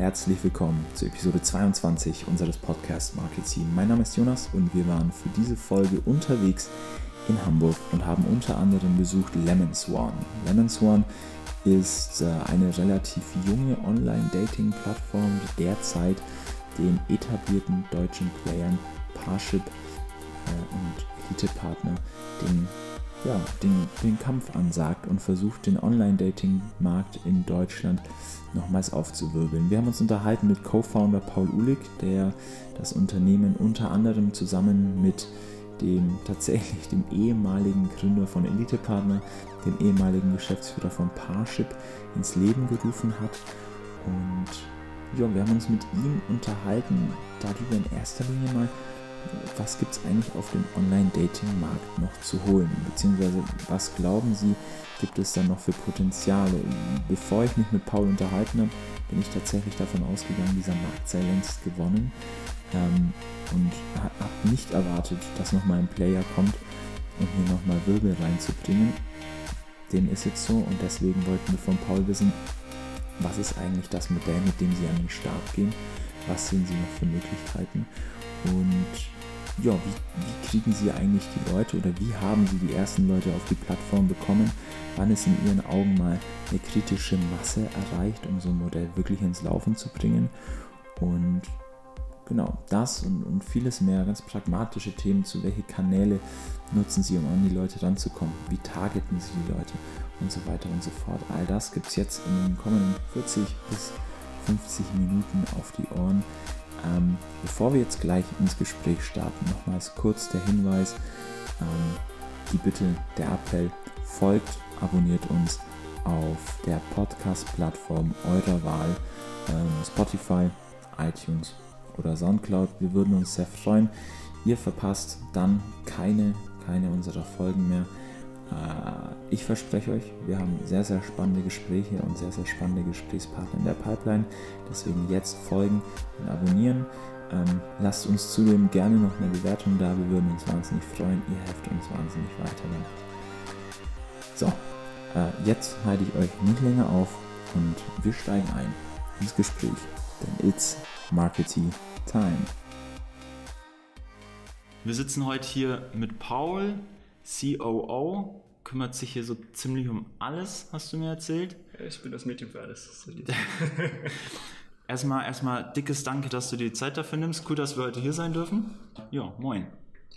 herzlich willkommen zu Episode 22 unseres Podcasts Market Team. Mein Name ist Jonas und wir waren für diese Folge unterwegs in Hamburg und haben unter anderem besucht Lemon Swan. Lemon Swan ist äh, eine relativ junge Online-Dating-Plattform, die derzeit den etablierten deutschen Playern Parship äh, und Elite-Partner den ja, den, den Kampf ansagt und versucht, den Online-Dating-Markt in Deutschland nochmals aufzuwirbeln. Wir haben uns unterhalten mit Co-Founder Paul Uhlig, der das Unternehmen unter anderem zusammen mit dem tatsächlich dem ehemaligen Gründer von Elite Partner, dem ehemaligen Geschäftsführer von Parship ins Leben gerufen hat. Und ja, wir haben uns mit ihm unterhalten, darüber in erster Linie mal, was gibt es eigentlich auf dem Online-Dating-Markt noch zu holen? Beziehungsweise was glauben Sie, gibt es dann noch für Potenziale? Bevor ich mich mit Paul unterhalten habe, bin ich tatsächlich davon ausgegangen, dieser Markt sei längst gewonnen ähm, und habe nicht erwartet, dass nochmal ein Player kommt und mir nochmal Wirbel reinzubringen. Dem ist jetzt so und deswegen wollten wir von Paul wissen, was ist eigentlich das Modell, mit dem Sie an den Start gehen? Was sehen Sie noch für Möglichkeiten? Und ja, wie, wie, kriegen Sie eigentlich die Leute oder wie haben Sie die ersten Leute auf die Plattform bekommen? Wann ist in Ihren Augen mal eine kritische Masse erreicht, um so ein Modell wirklich ins Laufen zu bringen? Und genau das und, und vieles mehr, ganz pragmatische Themen zu, welche Kanäle nutzen Sie, um an die Leute ranzukommen? Wie targeten Sie die Leute? Und so weiter und so fort. All das gibt es jetzt in den kommenden 40 bis 50 Minuten auf die Ohren. Ähm, bevor wir jetzt gleich ins Gespräch starten, nochmals kurz der Hinweis, ähm, die Bitte, der Appell, folgt, abonniert uns auf der Podcast-Plattform eurer Wahl, ähm, Spotify, iTunes oder Soundcloud. Wir würden uns sehr freuen. Ihr verpasst dann keine, keine unserer Folgen mehr. Äh, ich verspreche euch, wir haben sehr, sehr spannende Gespräche und sehr, sehr spannende Gesprächspartner in der Pipeline. Deswegen jetzt folgen und abonnieren. Ähm, lasst uns zudem gerne noch eine Bewertung da. Wir würden uns wahnsinnig freuen. Ihr helft uns wahnsinnig weiter. So, äh, jetzt halte ich euch nicht länger auf und wir steigen ein ins Gespräch. Denn it's Marketing Time. Wir sitzen heute hier mit Paul, COO, kümmert sich hier so ziemlich um alles, hast du mir erzählt. Ich bin das Mädchen für alles. erstmal, erstmal dickes Danke, dass du dir die Zeit dafür nimmst. Cool, dass wir heute hier sein dürfen. Ja, moin.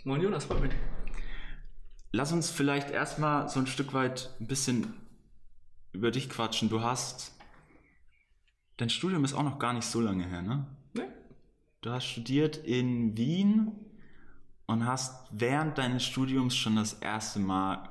Moin Jonas, freut mich. Lass uns vielleicht erstmal so ein Stück weit ein bisschen über dich quatschen. Du hast. Dein Studium ist auch noch gar nicht so lange her, ne? Nee. Du hast studiert in Wien und hast während deines Studiums schon das erste Mal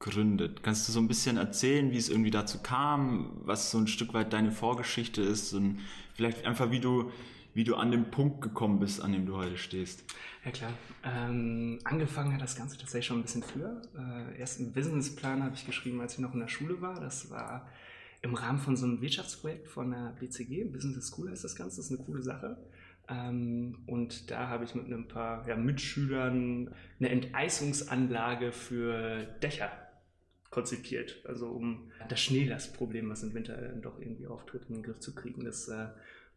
gegründet. Kannst du so ein bisschen erzählen, wie es irgendwie dazu kam, was so ein Stück weit deine Vorgeschichte ist und vielleicht einfach, wie du, wie du an den Punkt gekommen bist, an dem du heute stehst? Ja klar. Ähm, angefangen hat das Ganze tatsächlich schon ein bisschen früher. Äh, erst einen Businessplan habe ich geschrieben, als ich noch in der Schule war. Das war im Rahmen von so einem Wirtschaftsprojekt von der BCG. Business School heißt das Ganze. Das ist eine coole Sache. Ähm, und da habe ich mit ein paar ja, Mitschülern eine Enteisungsanlage für Dächer konzipiert. Also um das Schneelastproblem, was im Winter doch irgendwie auftritt, in den Griff zu kriegen. Das äh,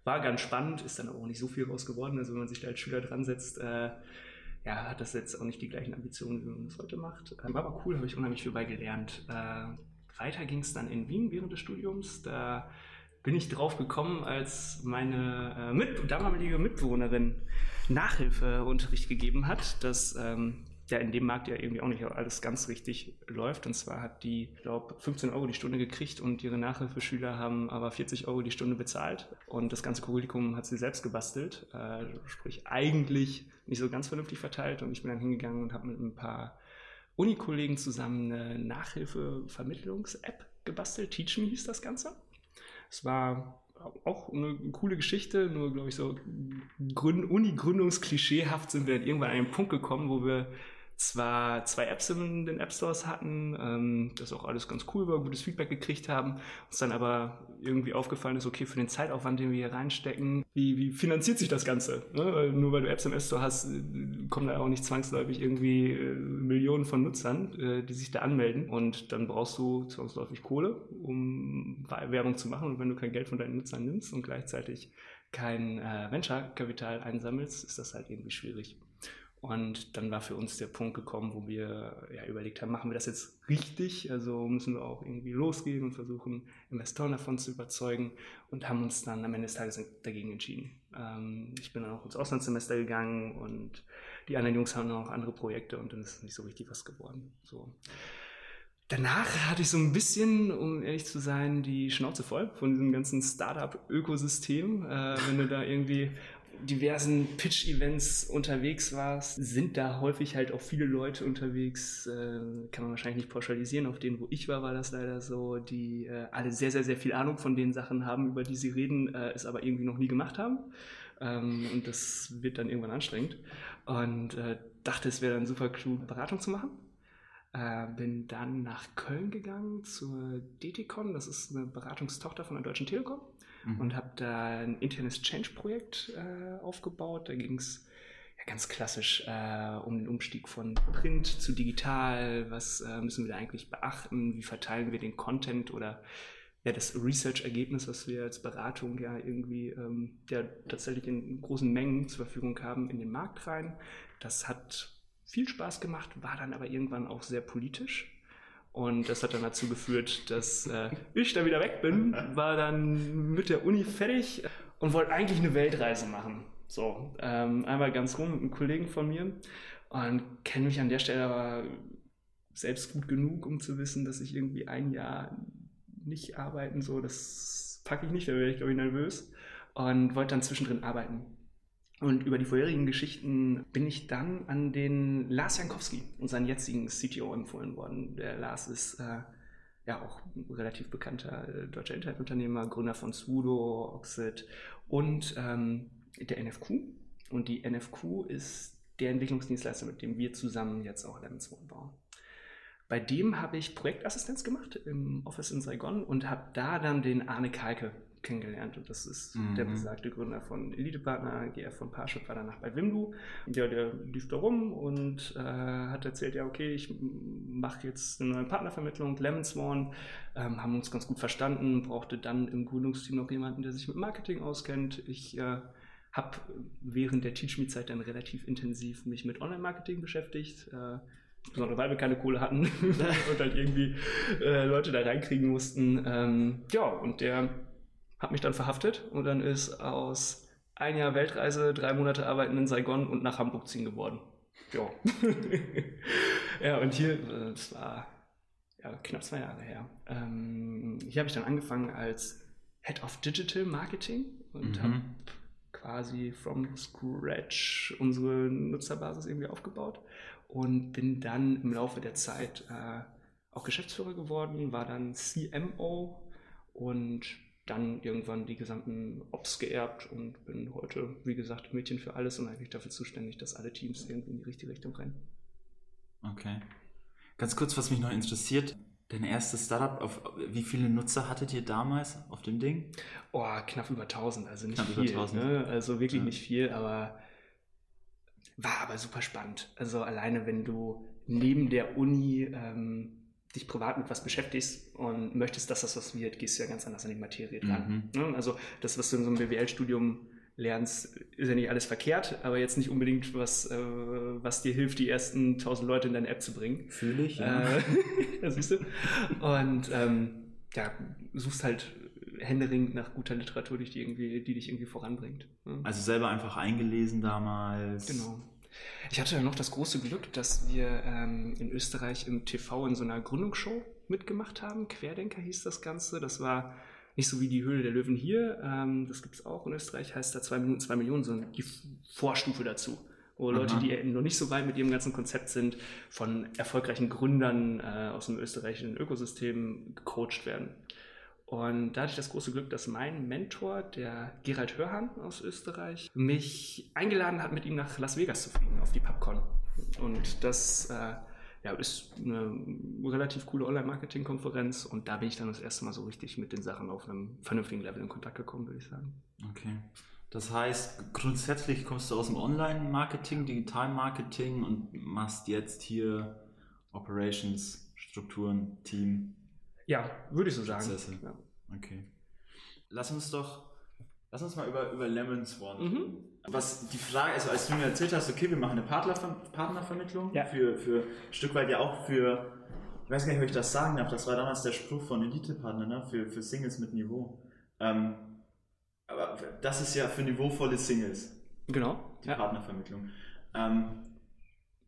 war ganz spannend, ist dann auch nicht so viel raus geworden. Also wenn man sich da als Schüler dran setzt, äh, ja, hat das jetzt auch nicht die gleichen Ambitionen, wie man das heute macht. Äh, war aber cool, habe ich unheimlich viel bei gelernt. Äh, weiter ging es dann in Wien während des Studiums. Da bin ich drauf gekommen, als meine äh, mit, damalige Mitbewohnerin Nachhilfeunterricht gegeben hat, dass ähm, ja in dem Markt ja irgendwie auch nicht alles ganz richtig läuft. Und zwar hat die, ich glaube, 15 Euro die Stunde gekriegt und ihre Nachhilfeschüler haben aber 40 Euro die Stunde bezahlt. Und das ganze Curriculum hat sie selbst gebastelt, äh, sprich eigentlich nicht so ganz vernünftig verteilt. Und ich bin dann hingegangen und habe mit ein paar Unikollegen zusammen eine Nachhilfevermittlungs-App gebastelt. Teach Me hieß das Ganze. Es war auch eine coole Geschichte, nur glaube ich so Uni-Gründungsklischeehaft sind wir dann irgendwann an einen Punkt gekommen, wo wir zwar zwei Apps in den App Stores hatten, ähm, das auch alles ganz cool war, gutes Feedback gekriegt haben, uns dann aber irgendwie aufgefallen ist, okay, für den Zeitaufwand, den wir hier reinstecken, wie, wie finanziert sich das Ganze? Ne? Nur weil du Apps im App Store hast, äh, kommen da auch nicht zwangsläufig irgendwie äh, Millionen von Nutzern, äh, die sich da anmelden und dann brauchst du zwangsläufig Kohle, um Werbung zu machen und wenn du kein Geld von deinen Nutzern nimmst und gleichzeitig kein äh, Venture-Kapital einsammelst, ist das halt irgendwie schwierig. Und dann war für uns der Punkt gekommen, wo wir ja, überlegt haben, machen wir das jetzt richtig? Also müssen wir auch irgendwie losgehen und versuchen, Investoren davon zu überzeugen und haben uns dann am Ende des Tages dagegen entschieden. Ähm, ich bin dann auch ins Auslandssemester gegangen und die anderen Jungs haben noch andere Projekte und dann ist nicht so richtig was geworden. So. Danach hatte ich so ein bisschen, um ehrlich zu sein, die Schnauze voll von diesem ganzen Startup-Ökosystem. Äh, wenn du da irgendwie diversen Pitch-Events unterwegs warst, sind da häufig halt auch viele Leute unterwegs, äh, kann man wahrscheinlich nicht pauschalisieren. Auf denen, wo ich war, war das leider so, die äh, alle sehr, sehr, sehr viel Ahnung von den Sachen haben, über die sie reden, äh, es aber irgendwie noch nie gemacht haben. Ähm, und das wird dann irgendwann anstrengend. Und äh, dachte, es wäre dann super klug, Beratung zu machen. Äh, bin dann nach Köln gegangen zur DTCon, das ist eine Beratungstochter von der Deutschen Telekom mhm. und habe da ein internes Change-Projekt äh, aufgebaut. Da ging es ja, ganz klassisch äh, um den Umstieg von Print zu digital. Was äh, müssen wir da eigentlich beachten? Wie verteilen wir den Content oder ja, das Research-Ergebnis, was wir als Beratung ja irgendwie ähm, ja, tatsächlich in großen Mengen zur Verfügung haben, in den Markt rein. Das hat viel Spaß gemacht, war dann aber irgendwann auch sehr politisch. Und das hat dann dazu geführt, dass äh, ich da wieder weg bin, war dann mit der Uni fertig und wollte eigentlich eine Weltreise machen. So, ähm, einmal ganz rum mit einem Kollegen von mir und kenne mich an der Stelle aber selbst gut genug, um zu wissen, dass ich irgendwie ein Jahr nicht arbeiten so, das packe ich nicht, da wäre ich glaube ich nervös und wollte dann zwischendrin arbeiten. Und über die vorherigen Geschichten bin ich dann an den Lars Jankowski, unseren jetzigen CTO, empfohlen worden. Der Lars ist äh, ja auch relativ bekannter äh, deutscher Internetunternehmer, Gründer von Sudo, Oxid und ähm, der NFQ. Und die NFQ ist der Entwicklungsdienstleister, mit dem wir zusammen jetzt auch Lemons One bauen. Bei dem habe ich Projektassistenz gemacht im Office in Saigon und habe da dann den Arne Kalke kennengelernt und das ist mhm. der besagte Gründer von Elite-Partner, GF von Parship, war danach bei Wimdu. Ja, der lief da rum und äh, hat erzählt, ja okay, ich mache jetzt eine neue Partnervermittlung, Lemon Swan, ähm, haben uns ganz gut verstanden, brauchte dann im Gründungsteam noch jemanden, der sich mit Marketing auskennt. Ich äh, habe während der Teach Me Zeit dann relativ intensiv mich mit Online-Marketing beschäftigt. Äh, insbesondere weil wir keine Kohle hatten und halt irgendwie äh, Leute da reinkriegen mussten. Ähm, ja, und der hat mich dann verhaftet und dann ist aus ein Jahr Weltreise, drei Monate arbeiten in Saigon und nach Hamburg ziehen geworden. Ja. ja, und hier, äh, das war ja, knapp zwei Jahre her. Ähm, hier habe ich dann angefangen als Head of Digital Marketing und mhm. habe quasi from scratch unsere Nutzerbasis irgendwie aufgebaut und bin dann im Laufe der Zeit äh, auch Geschäftsführer geworden, war dann CMO und dann irgendwann die gesamten Ops geerbt und bin heute, wie gesagt, Mädchen für alles und eigentlich dafür zuständig, dass alle Teams irgendwie in die richtige Richtung rennen. Okay. Ganz kurz, was mich noch interessiert, dein erstes Startup, auf, wie viele Nutzer hattet ihr damals auf dem Ding? Oh, knapp über 1000, also nicht knapp viel. Über 1000. Ne? Also wirklich ja. nicht viel, aber war aber super spannend. Also alleine, wenn du neben der Uni ähm, dich privat mit was beschäftigst und möchtest, dass das was wird, gehst du ja ganz anders an die Materie dran. Mhm. Ne? Also das, was du in so einem BWL-Studium lernst, ist ja nicht alles verkehrt, aber jetzt nicht unbedingt was, äh, was dir hilft, die ersten tausend Leute in deine App zu bringen. Fühle ich, ja. Äh, das siehst du. Und ähm, ja, suchst halt händeringend nach guter Literatur, die, irgendwie, die dich irgendwie voranbringt. Ne? Also selber einfach eingelesen damals. Genau. Ich hatte ja noch das große Glück, dass wir ähm, in Österreich im TV in so einer Gründungsshow mitgemacht haben. Querdenker hieß das Ganze. Das war nicht so wie die Höhle der Löwen hier. Ähm, das gibt es auch in Österreich, heißt da zwei Minuten, zwei Millionen, sondern die Vorstufe dazu. Wo Aha. Leute, die noch nicht so weit mit ihrem ganzen Konzept sind, von erfolgreichen Gründern äh, aus dem österreichischen Ökosystem gecoacht werden. Und da hatte ich das große Glück, dass mein Mentor, der Gerald Hörhan aus Österreich, mich eingeladen hat, mit ihm nach Las Vegas zu fliegen, auf die PubCon. Und das äh, ja, ist eine relativ coole Online-Marketing-Konferenz und da bin ich dann das erste Mal so richtig mit den Sachen auf einem vernünftigen Level in Kontakt gekommen, würde ich sagen. Okay. Das heißt, grundsätzlich kommst du aus dem Online-Marketing, Digital-Marketing und machst jetzt hier Operations, Strukturen, Team. Ja, würde ich so sagen. Ja. Okay. Lass uns doch, lass uns mal über, über Lemon Swan Mhm. Was die Frage, also als du mir erzählt hast, okay, wir machen eine Partnerver Partnervermittlung Ja. für, für ein Stück weit ja auch für, ich weiß gar nicht, ob ich das sagen darf, das war damals der Spruch von Elite-Partner, ne? für, für Singles mit Niveau. Ähm, aber das ist ja für niveauvolle Singles Genau. die Ja. Partnervermittlung. Ähm,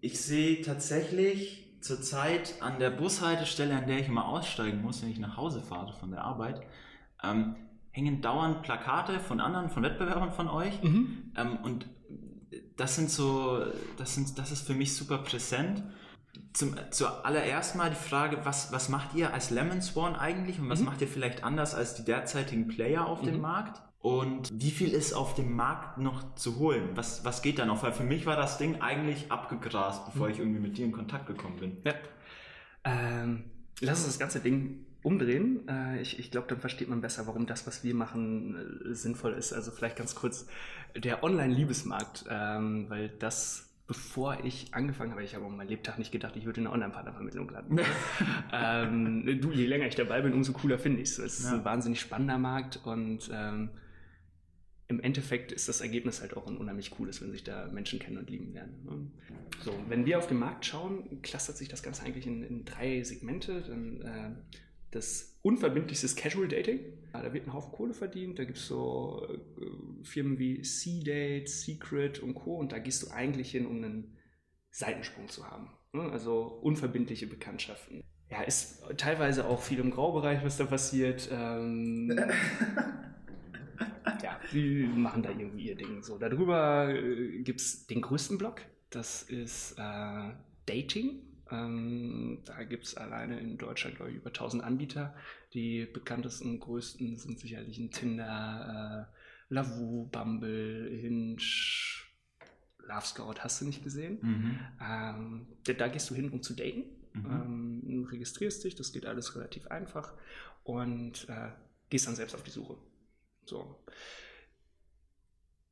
ich sehe tatsächlich zurzeit an der Bushaltestelle, an der ich immer aussteigen muss, wenn ich nach Hause fahre von der Arbeit, ähm, hängen dauernd Plakate von anderen, von Wettbewerbern von euch. Mhm. Ähm, und das sind so, das, sind, das ist für mich super präsent. Zum, zuallererst mal die Frage, was, was macht ihr als Lemon Swan eigentlich und was Mhm. macht ihr vielleicht anders als die derzeitigen Player auf dem Mhm. Markt? Und wie viel ist auf dem Markt noch zu holen? Was, was geht da noch? Weil für mich war das Ding eigentlich abgegrast, bevor Mhm. ich irgendwie mit dir in Kontakt gekommen bin. Ja. Ähm, lass uns das ganze Ding umdrehen. Äh, ich ich glaube, dann versteht man besser, warum das, was wir machen, äh, sinnvoll ist. Also vielleicht ganz kurz der Online-Liebesmarkt, ähm, weil das, bevor ich angefangen habe, ich habe um meinen Lebtag nicht gedacht, ich würde in einer Online-Partnervermittlung landen. ähm, du, je länger ich dabei bin, umso cooler finde ich es. Es ist Ja. ein wahnsinnig spannender Markt und ähm, im Endeffekt ist das Ergebnis halt auch ein unheimlich cooles, wenn sich da Menschen kennen und lieben lernen. ne? So, wenn wir auf den Markt schauen, clustert sich das Ganze eigentlich in, in drei Segmente. Dann äh, das unverbindlichste ist Casual Dating. Da wird ein Haufen Kohle verdient. Da gibt es so äh, Firmen wie C-Date, Secret und Co. Und da gehst du eigentlich hin, um einen Seitensprung zu haben. ne? Also unverbindliche Bekanntschaften. Ja, ist teilweise auch viel im Graubereich, was da passiert. Ähm, ja, die machen da irgendwie ihr Ding. So, darüber äh, gibt es den größten Block. Das ist äh, Dating. Ähm, da gibt es alleine in Deutschland, glaube ich, über 1000 Anbieter. Die bekanntesten und größten sind sicherlich ein Tinder, äh, Lavu, Bumble, Hinge, Love Scout, hast du nicht gesehen? Mhm. Ähm, da, da gehst du hin, um zu daten. Mhm. Ähm, registrierst dich, das geht alles relativ einfach und äh, gehst dann selbst auf die Suche. So.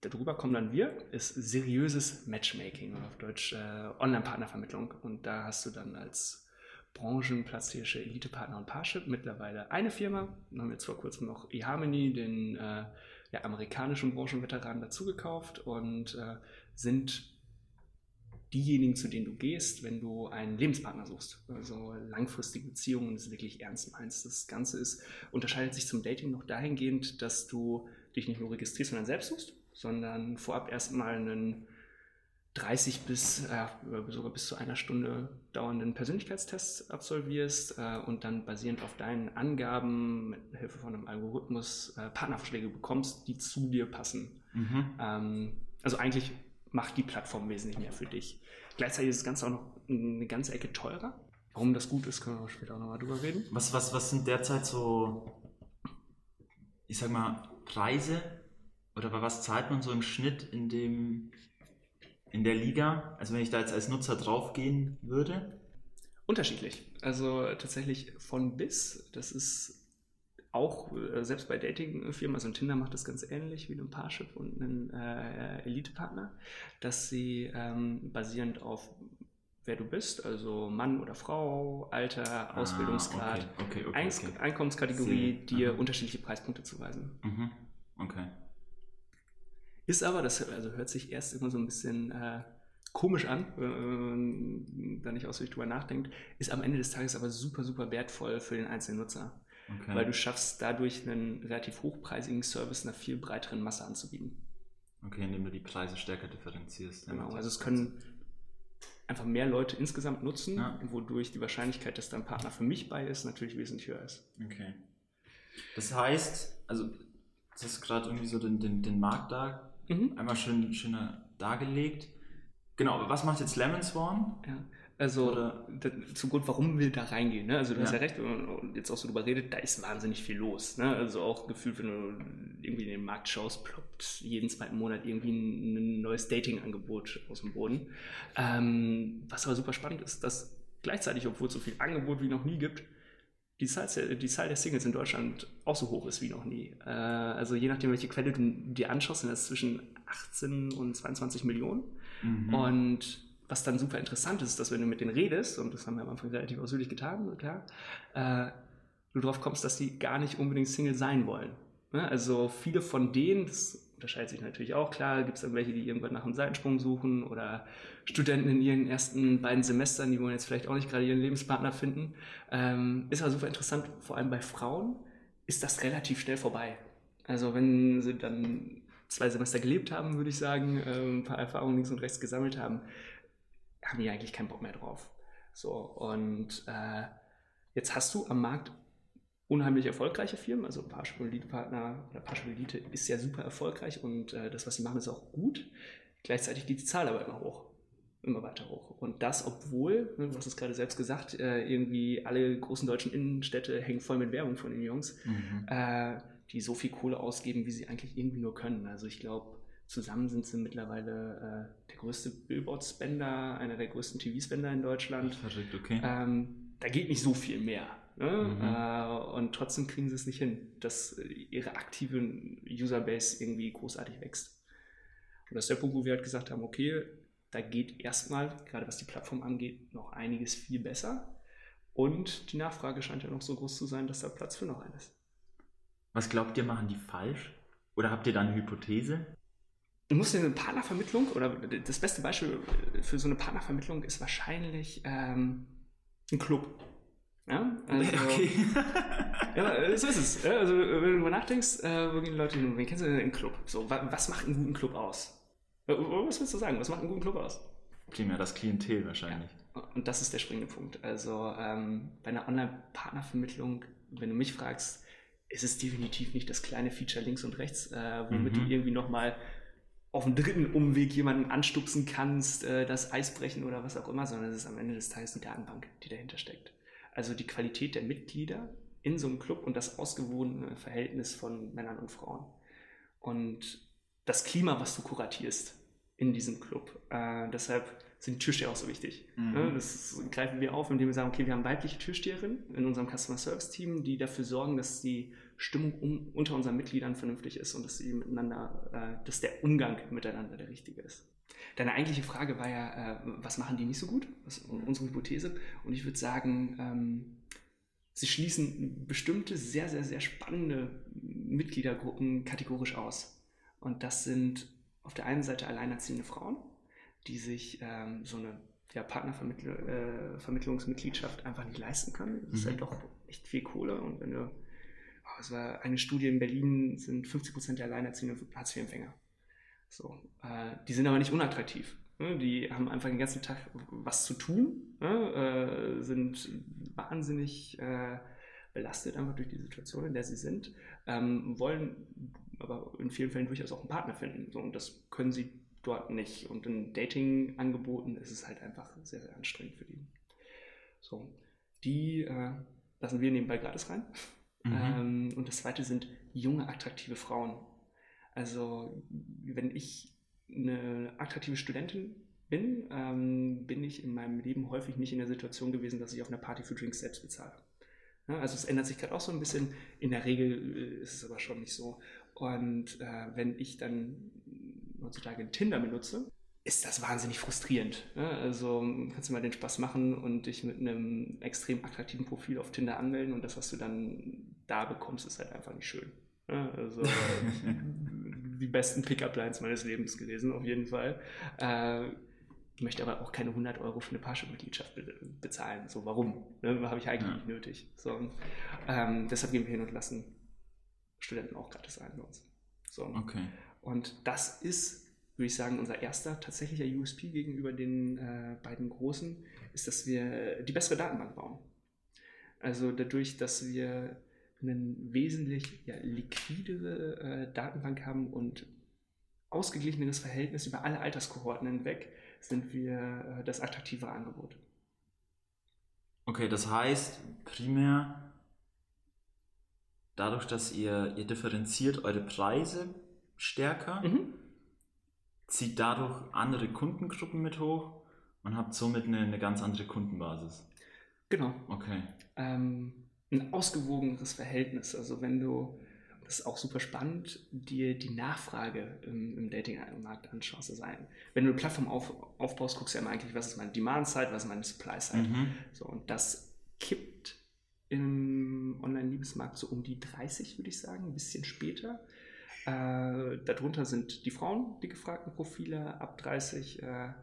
Darüber kommen dann wir, ist seriöses Matchmaking, oder auf Deutsch äh, Online-Partnervermittlung. Und da hast du dann als branchenplatzierische Elite-Partner und Parship mittlerweile eine Firma. Dann haben wir jetzt vor kurzem noch eHarmony, den äh, ja, amerikanischen Branchenveteranen, dazugekauft und äh, sind diejenigen, zu denen du gehst, wenn du einen Lebenspartner suchst. Also langfristige Beziehungen, das wirklich ernst meinst. Das Ganze ist, unterscheidet sich zum Dating noch dahingehend, dass du dich nicht nur registrierst, sondern selbst suchst, sondern vorab erstmal einen 30 bis äh, sogar bis zu einer Stunde dauernden Persönlichkeitstest absolvierst äh, und dann basierend auf deinen Angaben mit Hilfe von einem Algorithmus äh, Partnervorschläge bekommst, die zu dir passen. Mhm. Ähm, also eigentlich macht die Plattform wesentlich mehr für dich. Gleichzeitig ist das Ganze auch noch eine ganze Ecke teurer. Warum das gut ist, können wir später auch nochmal drüber reden. Was, was, was sind derzeit so, ich sag mal, Preise oder bei was zahlt man so im Schnitt in dem in der Liga? Also wenn ich da jetzt als Nutzer draufgehen würde? Unterschiedlich. Also tatsächlich von bis. Das ist auch, äh, selbst bei Dating-Firmen, also ein Tinder macht das ganz ähnlich wie ein Parship und ein äh, Elite-Partner, dass sie ähm, basierend auf wer du bist, also Mann oder Frau, Alter, Ausbildungsgrad, Ah, okay, okay, okay, Eins. Einkommenskategorie, Sehe. dir Aha. unterschiedliche Preispunkte zuweisen. Mhm. Okay. Ist aber, das also hört sich erst immer so ein bisschen äh, komisch an, äh, da nicht ausführlich drüber nachdenkt, ist am Ende des Tages aber super, super wertvoll für den einzelnen Nutzer. Okay. Weil du schaffst dadurch einen relativ hochpreisigen Service einer viel breiteren Masse anzubieten. okay, indem du die Preise stärker differenzierst. Genau. Also es können einfach mehr Leute insgesamt nutzen, Ja. wodurch die Wahrscheinlichkeit, dass dein Partner für mich bei ist, natürlich wesentlich höher ist. Okay. Das heißt, also das ist gerade irgendwie so den, den, den Markt da Mhm. einmal schön schöner dargelegt. Genau, was macht jetzt Lemon Swan? Ja. Also da, zum Grund, warum wir da reingehen. Ne? Also du ja. hast ja recht, wenn man jetzt auch so drüber redet, da ist wahnsinnig viel los. Ne? Also auch gefühlt, wenn du irgendwie in den Markt schaust, ploppt jeden zweiten Monat irgendwie ein, ein neues Dating-Angebot aus dem Boden. Ähm, was aber super spannend ist, dass gleichzeitig, obwohl es so viel Angebot wie noch nie gibt, die Zahl, die Zahl der Singles in Deutschland auch so hoch ist wie noch nie. Äh, also je nachdem, welche Quelle du dir anschaust, sind das zwischen 18 und 22 Millionen. Mhm. Und was dann super interessant ist, dass wenn du mit denen redest, und das haben wir am Anfang relativ ausführlich getan, klar, äh, du drauf kommst, dass die gar nicht unbedingt Single sein wollen. Ne? Also viele von denen, das unterscheidet sich natürlich auch, klar, gibt es dann welche, die irgendwann nach einem Seitensprung suchen oder Studenten in ihren ersten beiden Semestern, die wollen jetzt vielleicht auch nicht gerade ihren Lebenspartner finden. Ähm, ist aber super interessant, vor allem bei Frauen ist das relativ schnell vorbei. Also wenn sie dann zwei Semester gelebt haben, würde ich sagen, äh, ein paar Erfahrungen links und rechts gesammelt haben, haben die eigentlich keinen Bock mehr drauf. So, und äh, jetzt hast du am Markt unheimlich erfolgreiche Firmen, also Partial Elite Partner oder Partial Elite ist ja super erfolgreich und äh, das, was sie machen, ist auch gut. Gleichzeitig geht die Zahl aber immer hoch, immer weiter hoch. Und das, obwohl, ne, du hast es gerade selbst gesagt, äh, irgendwie alle großen deutschen Innenstädte hängen voll mit Werbung von den Jungs, mhm. äh, die so viel Kohle ausgeben, wie sie eigentlich irgendwie nur können. Also ich glaube, Zusammen sind sie mittlerweile äh, der größte Billboard-Spender, einer der größten TV-Spender in Deutschland. Verrückt, okay. Ähm, da geht nicht so viel mehr. Ne? Mhm. Äh, und trotzdem kriegen sie es nicht hin, dass ihre aktive Userbase irgendwie großartig wächst. Und das ist der Punkt, wo wir halt gesagt haben, okay, da geht erstmal, gerade was die Plattform angeht, noch einiges viel besser. Und die Nachfrage scheint ja noch so groß zu sein, dass da Platz für noch eines. Was glaubt ihr, machen die falsch? Oder habt ihr da eine Hypothese? Du musst eine Partnervermittlung oder das beste Beispiel für so eine Partnervermittlung ist wahrscheinlich ähm, ein Club. Ja, also, okay. ja, so ist es. Also, wenn du darüber nachdenkst, äh, wo gehen Leute hin? Wen kennst du denn im Club? So, was macht einen guten Club aus? Äh, was willst du sagen? Was macht einen guten Club aus? Primär das Klientel wahrscheinlich. Ja. Und das ist der springende Punkt. Also, ähm, bei einer Online-Partnervermittlung, wenn du mich fragst, ist es definitiv nicht das kleine Feature links und rechts, äh, womit mhm. du irgendwie nochmal auf dem dritten Umweg jemanden anstupsen kannst, äh, das Eis brechen oder was auch immer, sondern es ist am Ende des Tages die Datenbank, die dahinter steckt. Also die Qualität der Mitglieder in so einem Club und das ausgewogene Verhältnis von Männern und Frauen. Und das Klima, was du kuratierst in diesem Club. Äh, deshalb sind Türsteher auch so wichtig. Mhm. Ne? Das greifen wir auf, indem wir sagen, okay, wir haben weibliche Türsteherinnen in unserem Customer Service Team, die dafür sorgen, dass die Stimmung um, unter unseren Mitgliedern vernünftig ist und dass sie miteinander, äh, dass der Umgang miteinander der richtige ist. Deine eigentliche Frage war ja, äh, was machen die nicht so gut? Was ist unsere Hypothese? Und ich würde sagen, ähm, sie schließen bestimmte sehr, sehr, sehr spannende Mitgliedergruppen kategorisch aus. Und das sind auf der einen Seite alleinerziehende Frauen, die sich ähm, so eine ja, Partnervermittlungsmitgliedschaft äh, einfach nicht leisten können. Das ist mhm. halt doch echt viel Kohle. Und wenn du es war eine Studie in Berlin, sind 50 Prozent der Alleinerziehenden Hartz-IV-Empfänger. So, äh, die sind aber nicht unattraktiv. Ne? Die haben einfach den ganzen Tag was zu tun, ne? äh, sind wahnsinnig äh, belastet einfach durch die Situation, in der sie sind, ähm, wollen aber in vielen Fällen durchaus auch einen Partner finden. So, und das können sie dort nicht. Und in Dating-Angeboten ist es halt einfach sehr, sehr anstrengend für die. So, die äh, lassen wir nebenbei gratis rein. Mhm. Ähm, und das zweite sind junge, attraktive Frauen. Also, wenn ich eine attraktive Studentin bin, ähm, bin ich in meinem Leben häufig nicht in der Situation gewesen, dass ich auf einer Party für Drinks selbst bezahle. Ja, also es ändert sich gerade auch so ein bisschen. In der Regel äh, ist es aber schon nicht so. Und äh, wenn ich dann heutzutage Tinder benutze, ist das wahnsinnig frustrierend. Ne? Also kannst du mal den Spaß machen und dich mit einem extrem attraktiven Profil auf Tinder anmelden und das, was du dann da bekommst, ist halt einfach nicht schön. Ne? Also die besten Pickup-Lines meines Lebens gewesen, auf jeden Fall. Äh, ich möchte aber auch keine 100 Euro für eine Parship-Mitgliedschaft bezahlen. So, warum? Ne? Habe ich eigentlich ja. nicht nötig. So, ähm, deshalb gehen wir hin und lassen Studenten auch gratis ein bei uns. So. Okay. Und das ist würde ich sagen, unser erster tatsächlicher USP gegenüber den äh, beiden großen ist, dass wir die bessere Datenbank bauen. Also dadurch, dass wir ein wesentlich ja, liquidere äh, Datenbank haben und ausgeglicheneres Verhältnis über alle Alterskohorten hinweg, sind wir äh, das attraktivere Angebot. Okay, das heißt primär dadurch, dass ihr, ihr differenziert eure Preise stärker, Mhm. zieht dadurch andere Kundengruppen mit hoch und habt somit eine, eine ganz andere Kundenbasis. Genau. Okay. ähm, ein ausgewogeneres Verhältnis. Also wenn du, das ist auch super spannend, dir die Nachfrage im, im Dating-Markt anschaust. Also ein, wenn du eine Plattform auf, aufbaust, guckst du ja immer eigentlich, was ist meine Demand-Side, was ist meine Supply-Side. Mhm. So, und das kippt im Online-Liebesmarkt so um die 30, würde ich sagen, ein bisschen später. Äh, darunter sind die Frauen, die gefragten Profile. Ab 30 äh,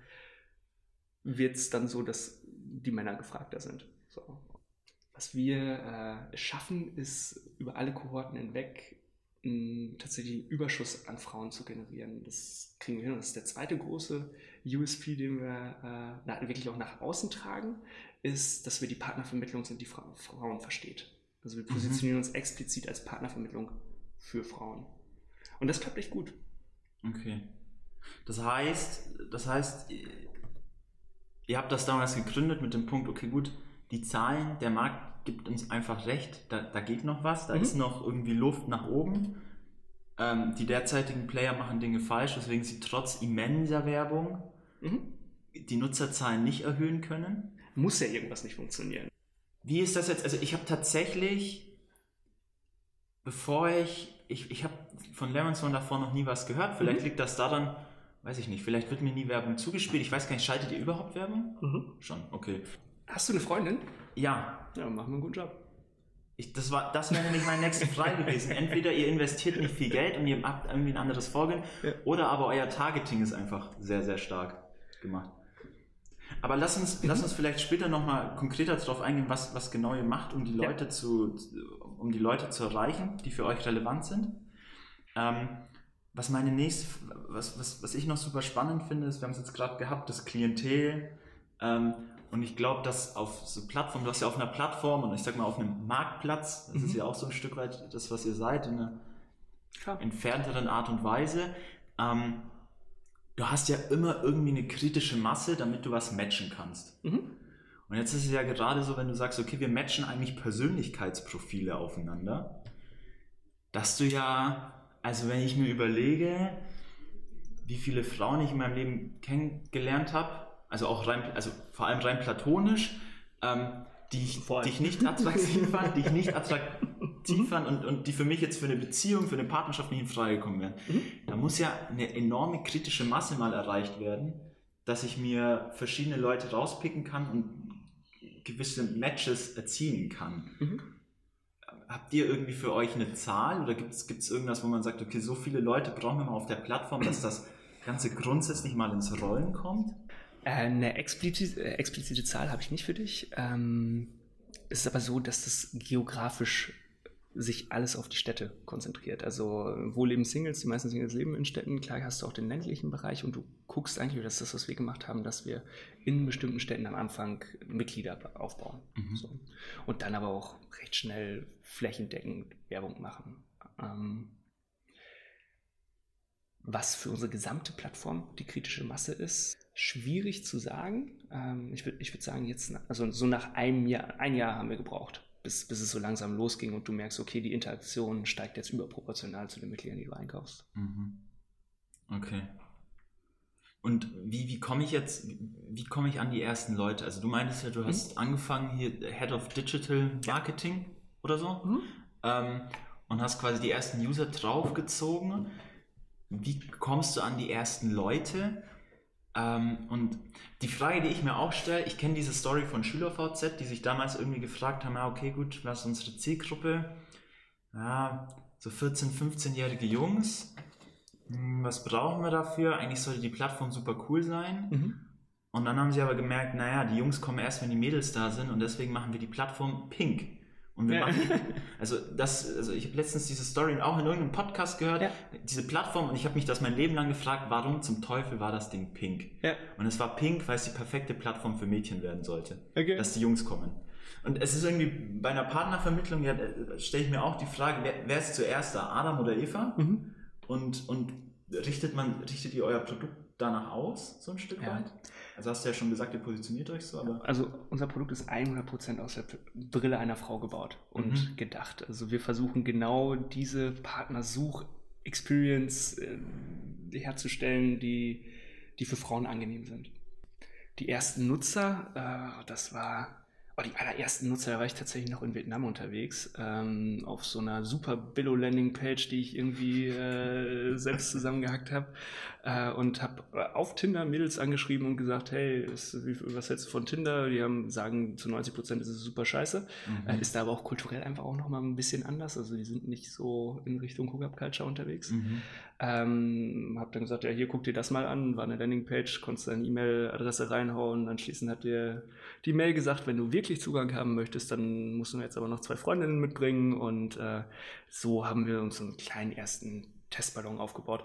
wird es dann so, dass die Männer gefragter sind. So. Was wir äh, schaffen, ist über alle Kohorten hinweg mh, tatsächlich einen Überschuss an Frauen zu generieren. Das kriegen wir hin. Das ist der zweite große USP, den wir äh, na, wirklich auch nach außen tragen, ist, dass wir die Partnervermittlung sind, die Fra Frauen versteht. Also wir positionieren uns explizit als Partnervermittlung für Frauen. Und das klappt echt gut. Okay. Das heißt, das heißt, ihr habt das damals gegründet mit dem Punkt, okay, gut, die Zahlen, der Markt gibt uns einfach recht, da, da geht noch was, da Mhm. ist noch irgendwie Luft nach oben. Ähm, die derzeitigen Player machen Dinge falsch, weswegen sie trotz immenser Werbung Mhm. die Nutzerzahlen nicht erhöhen können. Muss ja irgendwas nicht funktionieren. Wie ist das jetzt? Also ich habe tatsächlich, bevor ich, ich, ich habe von Lemonson davor noch nie was gehört. Vielleicht Mhm. liegt das daran, weiß ich nicht, vielleicht wird mir nie Werbung zugespielt. Ich weiß gar nicht, schaltet ihr überhaupt Werbung? Schon, okay. Hast du eine Freundin? Ja, Ja, machen wir einen guten Job. ich, das, war, das wäre nämlich meine nächste Frage gewesen. Entweder ihr investiert nicht viel Geld und ihr habt irgendwie ein anderes Vorgehen, Ja. oder aber euer Targeting ist einfach sehr, sehr stark gemacht. Aber lass uns, lass uns vielleicht später nochmal konkreter darauf eingehen, was, was genau ihr macht, um die Ja. Leute zu, um die Leute zu erreichen, die für euch relevant sind. Ähm, was meine nächste, was, was, was ich noch super spannend finde, ist, wir haben es jetzt gerade gehabt, das Klientel. Ähm, und ich glaube, dass auf so Plattformen, du hast ja auf einer Plattform und ich sag mal auf einem Marktplatz, das ist Mhm. ja auch so ein Stück weit das, was ihr seid, in einer Klar. entfernteren Art und Weise. Ähm, du hast ja immer irgendwie eine kritische Masse, damit du was matchen kannst. Mhm. Und jetzt ist es ja gerade so, wenn du sagst, okay, wir matchen eigentlich Persönlichkeitsprofile aufeinander, dass du ja, also wenn ich mir überlege, wie viele Frauen ich in meinem Leben kennengelernt habe, also auch rein, also vor allem rein platonisch, ähm, die, ich, die ich nicht attraktiv fand, die ich nicht attraktiv fand und, und die für mich jetzt für eine Beziehung, für eine Partnerschaft nicht in Frage gekommen wären. Mhm. Da muss ja eine enorme kritische Masse mal erreicht werden, dass ich mir verschiedene Leute rauspicken kann und gewisse Matches erzielen kann. Mhm. Habt ihr irgendwie für euch eine Zahl oder gibt es irgendwas, wo man sagt, okay, so viele Leute brauchen wir mal auf der Plattform, dass das Ganze grundsätzlich mal ins Rollen kommt? Äh, Eine explizite, äh, explizite Zahl habe ich nicht für dich. Ähm, es ist aber so, dass das geografisch sich alles auf die Städte konzentriert. Also wo leben Singles? Die meisten Singles leben in Städten. Klar hast du auch den ländlichen Bereich und du guckst eigentlich, das ist das, was wir gemacht haben, dass wir in bestimmten Städten am Anfang Mitglieder aufbauen. Mhm. So. Und dann aber auch recht schnell flächendeckend Werbung machen. Ähm, was für unsere gesamte Plattform die kritische Masse ist, schwierig zu sagen. Ähm, ich würde ich würd sagen, jetzt, also so nach einem Jahr, ein Jahr haben wir gebraucht, bis, bis es so langsam losging und du merkst, okay, die Interaktion steigt jetzt überproportional zu den Mitgliedern, die du einkaufst. Mhm. Okay. Und wie, wie komme ich jetzt, wie komme ich an die ersten Leute? Also du meintest ja, du hast angefangen hier Head of Digital Marketing oder so ähm, und hast quasi die ersten User draufgezogen. Wie kommst du an die ersten Leute? Ähm, und die Frage, die ich mir auch stelle, ich kenne diese Story von SchülerVZ, die sich damals irgendwie gefragt haben, ja, okay, gut, was ist unsere Zielgruppe? Ja, so 14-, 15-jährige Jungs. Hm, Was brauchen wir dafür? Eigentlich sollte die Plattform super cool sein. Mhm. Und dann haben sie aber gemerkt, naja, die Jungs kommen erst, wenn die Mädels da sind und deswegen machen wir die Plattform pink. Und wir Ja. machen also das, also ich habe letztens diese Story auch in irgendeinem Podcast gehört, Ja. diese Plattform und ich habe mich das mein Leben lang gefragt, warum zum Teufel war das Ding pink? Ja. Und es war pink, weil es die perfekte Plattform für Mädchen werden sollte, Okay. dass die Jungs kommen. Und es ist irgendwie bei einer Partnervermittlung, ja, stelle ich mir auch die Frage, wer, wer ist zuerst da, Adam oder Eva? Mhm. Und, und richtet man, richtet ihr euer Produkt danach aus, so ein Stück Ja. weit? Also hast du ja schon gesagt, ihr positioniert euch so, aber. Also unser Produkt ist 100% aus der Brille einer Frau gebaut und Mhm. gedacht. Also wir versuchen genau diese Partnersuch-Experience äh, herzustellen, die, die für Frauen angenehm sind. Die ersten Nutzer, äh, das war, oh, die allerersten Nutzer, da war ich tatsächlich noch in Vietnam unterwegs, ähm, auf so einer super Billo-Landing-Page, die ich irgendwie äh, selbst zusammengehackt habe äh, und habe auf Tinder Mädels angeschrieben und gesagt, hey, ist, wie, was hältst du von Tinder? Die haben sagen, zu 90 Prozent ist es super scheiße. Mhm. Äh, ist da aber auch kulturell einfach auch nochmal ein bisschen anders. Also die sind nicht so in Richtung Hookup-Culture unterwegs. Mhm. Ähm, hab dann gesagt, ja, hier guck dir das mal an, war eine Landingpage, konntest deine E-Mail-Adresse reinhauen, anschließend hat dir die Mail gesagt, wenn du wirklich Zugang haben möchtest, dann musst du jetzt aber noch zwei Freundinnen mitbringen und äh, so haben wir uns einen kleinen ersten Testballon aufgebaut.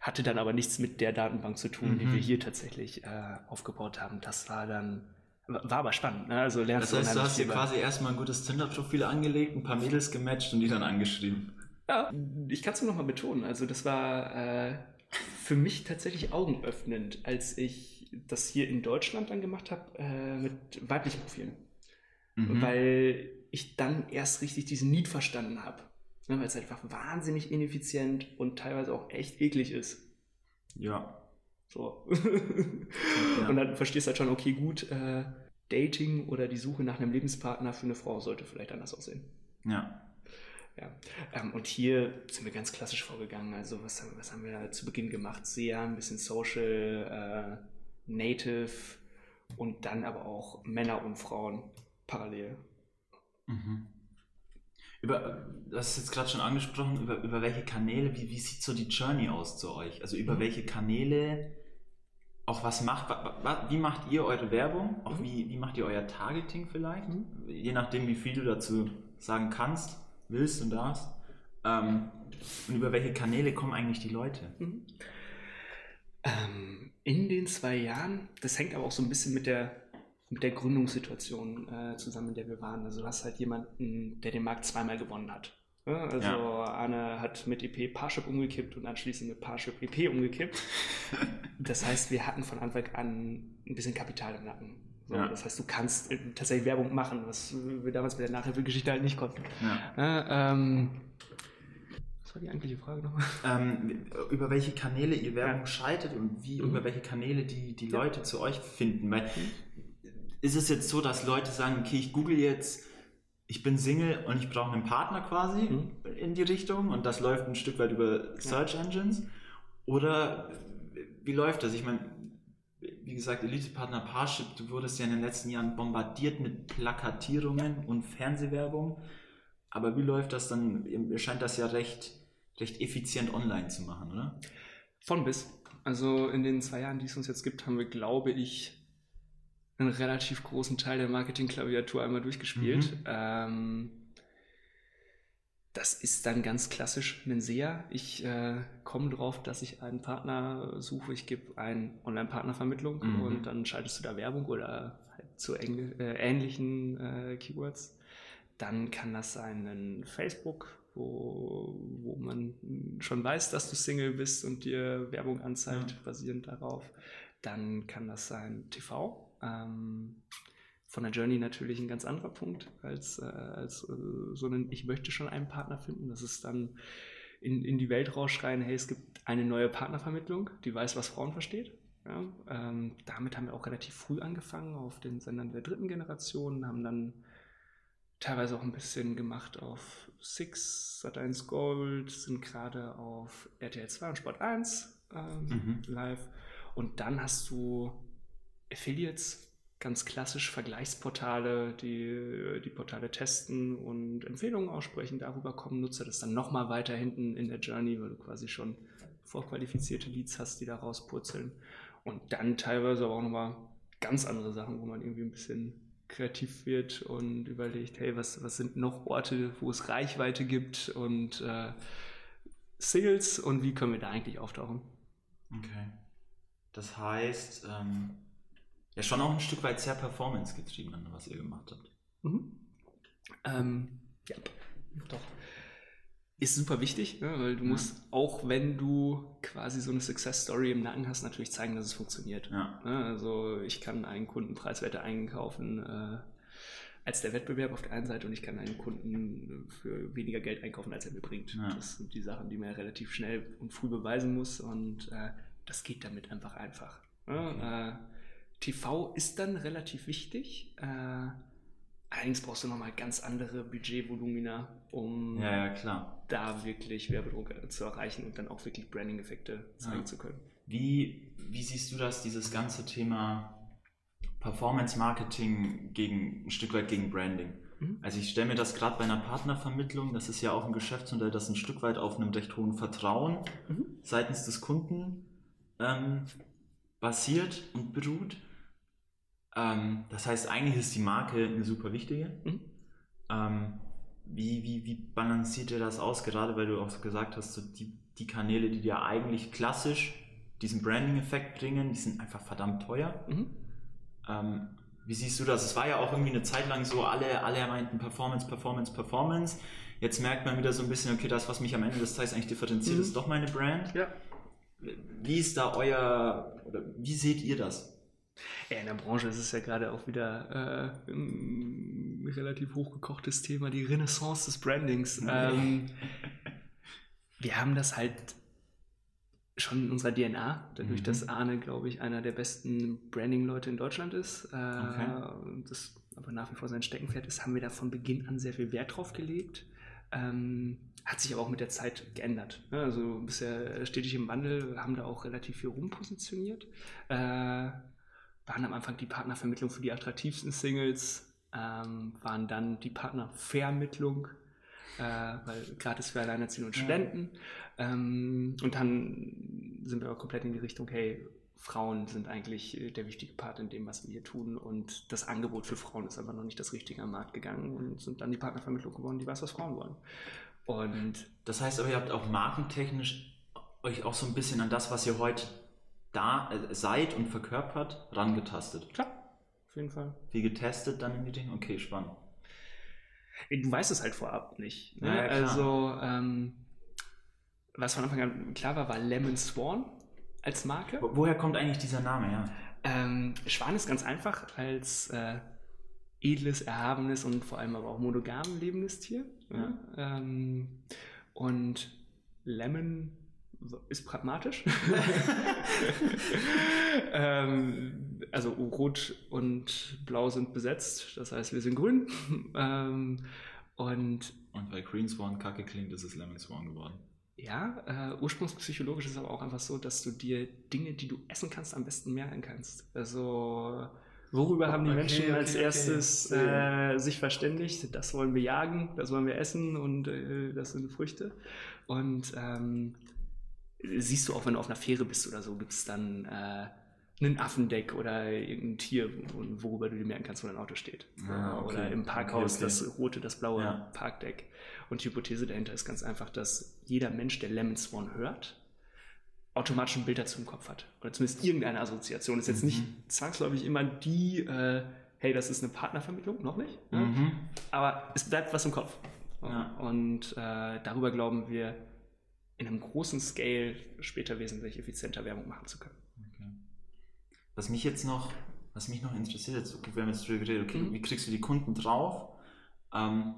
Hatte dann aber nichts mit der Datenbank zu tun, die Mhm. wir hier tatsächlich äh, aufgebaut haben. Das war dann, war aber spannend, ne? also lernst Das heißt, du hast dir quasi erstmal ein gutes Tinder-Profil angelegt, ein paar Mädels gematcht und die dann angeschrieben. Ja, ich kann es nur noch mal betonen. Also das war äh, für mich tatsächlich augenöffnend, als ich das hier in Deutschland dann gemacht habe äh, mit weiblichen Profilen. Mhm. Weil ich dann erst richtig diesen Need verstanden habe. Ne, weil es einfach wahnsinnig ineffizient und teilweise auch echt eklig ist. Ja. So. Und dann verstehst du halt schon, okay, gut, äh, Dating oder die Suche nach einem Lebenspartner für eine Frau sollte vielleicht anders aussehen. Ja. Ja, ähm, und hier sind wir ganz klassisch vorgegangen. Also was haben, was haben wir zu Beginn gemacht? Sehr ein bisschen Social, äh, Native und dann aber auch Männer und Frauen parallel. Mhm. Über, du hast es jetzt gerade schon angesprochen, über, über welche Kanäle, wie, wie sieht so die Journey aus zu euch? Also über Mhm. welche Kanäle, auch was macht, wie macht ihr eure Werbung? Auch Mhm. wie, wie macht ihr euer Targeting vielleicht? Mhm. Je nachdem, wie viel du dazu sagen kannst, willst und darfst. Ähm, und über welche Kanäle kommen eigentlich die Leute? Mhm. Ähm, in den zwei Jahren, das hängt aber auch so ein bisschen mit der, mit der Gründungssituation äh, zusammen, in der wir waren. Also du hast halt jemanden, der den Markt zweimal gewonnen hat. Ja, also Ja. Arne hat mit EP Parship umgekippt und anschließend mit Parship EP umgekippt. das heißt, wir hatten von Anfang an ein bisschen Kapital im Nacken. So, Ja. Das heißt, du kannst äh, tatsächlich Werbung machen, was wir damals mit der Nachhilfegeschichte halt nicht konnten. Ja. Ja, ähm, was war die eigentliche Frage nochmal? Ähm, über welche Kanäle ihr Werbung Ja. schaltet und wie, Mhm. über welche Kanäle die, die. Leute zu euch finden. Weil Mhm. ist es jetzt so, dass Leute sagen, okay, ich google jetzt, ich bin Single und ich brauche einen Partner quasi Mhm. in die Richtung und das läuft ein Stück weit über Search Engines? Oder wie läuft das? Ich meine, wie gesagt, Elite-Partner Parship, du wurdest ja in den letzten Jahren bombardiert mit Plakatierungen und Fernsehwerbung. Aber wie läuft das dann? Mir scheint das ja recht, recht effizient online zu machen, oder? Von bis. Also in den zwei Jahren, die es uns jetzt gibt, haben wir, glaube ich, einen relativ großen Teil der Marketing-Klaviatur einmal durchgespielt. Mhm. Ähm, das ist dann ganz klassisch ein SEA. Ich äh, komme drauf, dass ich einen Partner suche. Ich gebe eine Online-Partnervermittlung Mhm. und dann schaltest du da Werbung oder halt zu Engl äh, ähnlichen äh, Keywords. Dann kann das sein ein Facebook, wo, wo man schon weiß, dass du Single bist und dir Werbung anzeigt, Ja. basierend darauf. Dann kann das sein TV. Ähm, von der Journey natürlich ein ganz anderer Punkt als, äh, als äh, so ein Ich möchte schon einen Partner finden. Das ist dann in, in die Welt rausschreien, hey, es gibt eine neue Partnervermittlung, die weiß, was Frauen versteht. Ja, ähm, damit haben wir auch relativ früh angefangen auf den Sendern der dritten Generation, haben dann teilweise auch ein bisschen gemacht auf Six, Sat1 Gold, sind gerade auf RTL 2 und Sport 1 ähm, Mhm. live. Und dann hast du Affiliates, ganz klassisch Vergleichsportale, die die Portale testen und Empfehlungen aussprechen. Darüber kommen Nutzer das dann nochmal weiter hinten in der Journey, weil du quasi schon vorqualifizierte Leads hast, die da rauspurzeln. Und dann teilweise aber auch nochmal ganz andere Sachen, wo man irgendwie ein bisschen kreativ wird und überlegt, hey, was, was sind noch Orte, wo es Reichweite gibt und äh, Singles und wie können wir da eigentlich auftauchen? Okay. Das heißt, ähm, ja schon auch ein Stück weit sehr performance getrieben, was ihr gemacht habt. Mhm. Ähm, ja, doch. ist super wichtig, ne? weil du Ja. musst, auch wenn du quasi so eine Success Story im Nacken hast, natürlich zeigen, dass es funktioniert. Ja. Ne? Also ich kann einen Kunden preiswerter einkaufen äh, als der Wettbewerb auf der einen Seite und ich kann einen Kunden für weniger Geld einkaufen, als er mir bringt. Ja. Das sind die Sachen, die man relativ schnell und früh beweisen muss und äh, das geht damit einfach einfach. Ne? Äh, TV ist dann relativ wichtig. Äh, allerdings brauchst du nochmal ganz andere Budgetvolumina, um Ja, ja, da wirklich Werbedruck zu erreichen und dann auch wirklich Branding-Effekte zeigen Ja. zu können. Wie, wie siehst du das, dieses ganze Thema Performance Marketing gegen ein Stück weit gegen Branding? Mhm. Also ich stelle mir das gerade bei einer Partnervermittlung, das ist ja auch ein Geschäftsmodell, das ein Stück weit auf einem recht hohen Vertrauen Mhm. seitens des Kunden ähm, basiert und beruht. Ähm, das heißt, eigentlich ist die Marke eine super wichtige. Mhm. Ähm, wie, wie, wie balanciert ihr das aus, gerade weil du auch gesagt hast, so die, die Kanäle, die dir eigentlich klassisch diesen Branding-Effekt bringen, die sind einfach verdammt teuer. Mhm. Ähm, wie siehst du das? Es war ja auch irgendwie eine Zeit lang so, alle, alle meinten Performance, Performance, Performance. Jetzt merkt man wieder so ein bisschen, okay, das, was mich am Ende des Tages eigentlich differenziert, Mhm. ist doch meine Brand. Ja. Wie ist da euer, oder wie seht ihr das? Ja, in der Branche ist es ja gerade auch wieder äh, ein relativ hochgekochtes Thema, die Renaissance des Brandings. Ähm, wir haben das halt schon in unserer DNA, dadurch, Mhm. dass Arne, glaube ich, einer der besten Branding-Leute in Deutschland ist. Äh, Okay. Das aber nach wie vor sein Steckenpferd ist, haben wir da von Beginn an sehr viel Wert drauf gelegt. Ähm, hat sich aber auch mit der Zeit geändert. Ne? Also bisher stetig im Wandel, haben da auch relativ viel rumpositioniert. Äh, waren am Anfang die Partnervermittlung für die attraktivsten Singles, ähm, waren dann die Partnervermittlung, äh, weil gratis für Alleinerziehende und Ja. Studenten. Ähm, und dann sind wir auch komplett in die Richtung, hey, Frauen sind eigentlich äh, der wichtige Part in dem, was wir hier tun. Und das Angebot für Frauen ist aber noch nicht das Richtige am Markt gegangen und sind dann die Partnervermittlung geworden, die weiß, was Frauen wollen. Und Das heißt aber, ihr habt auch markentechnisch euch auch so ein bisschen an das, was ihr heute da äh, seid und verkörpert, rangetastet. klar, auf jeden Fall. Wie getestet dann in die Dinge? Okay, spannend. Du weißt es halt vorab nicht. Ne? Ja, ja, also, ähm, was von Anfang an klar war, war Lemon Swan als Marke. Wo- Woher kommt eigentlich dieser Name, ja? Ähm, Schwan ist ganz einfach als äh, edles, erhabenes und vor allem aber auch monogam lebendes Tier. Ja. Ähm, und Lemon ist pragmatisch. ähm, also rot und blau sind besetzt, das heißt, wir sind grün. ähm, und Und weil Green Swan kacke klingt, ist es Lemon Swan geworden. ja, äh, ursprungspsychologisch ist es aber auch einfach so, dass du dir Dinge, die du essen kannst, am besten merken kannst. Also, worüber haben die Okay, Menschen okay, als okay. erstes äh, sich verständigt? Das wollen wir jagen, das wollen wir essen und äh, das sind Früchte. Und ähm, siehst du auch, wenn du auf einer Fähre bist oder so, gibt es dann äh, einen Affendeck oder irgendein Tier, wo- worüber du dir merken kannst, wo dein Auto steht. Ah, okay. Oder im Parkhaus Okay, okay. das rote, das blaue Ja. Parkdeck. Und die Hypothese dahinter ist ganz einfach, dass jeder Mensch, der Lemon Swan hört, automatisch ein Bild dazu im Kopf hat. Oder zumindest irgendeine Assoziation. Ist jetzt Mhm. nicht zwangsläufig immer die, äh, hey, das ist eine Partnervermittlung, noch nicht. ne? Mhm. Aber es bleibt was im Kopf. Ja. Und äh, darüber glauben wir, in einem großen Scale später wesentlich effizienter Werbung machen zu können. Okay. Was mich jetzt noch, was mich noch interessiert, jetzt, okay, wir haben jetzt drüber geredet, okay, Mhm. wie kriegst du die Kunden drauf? Ähm,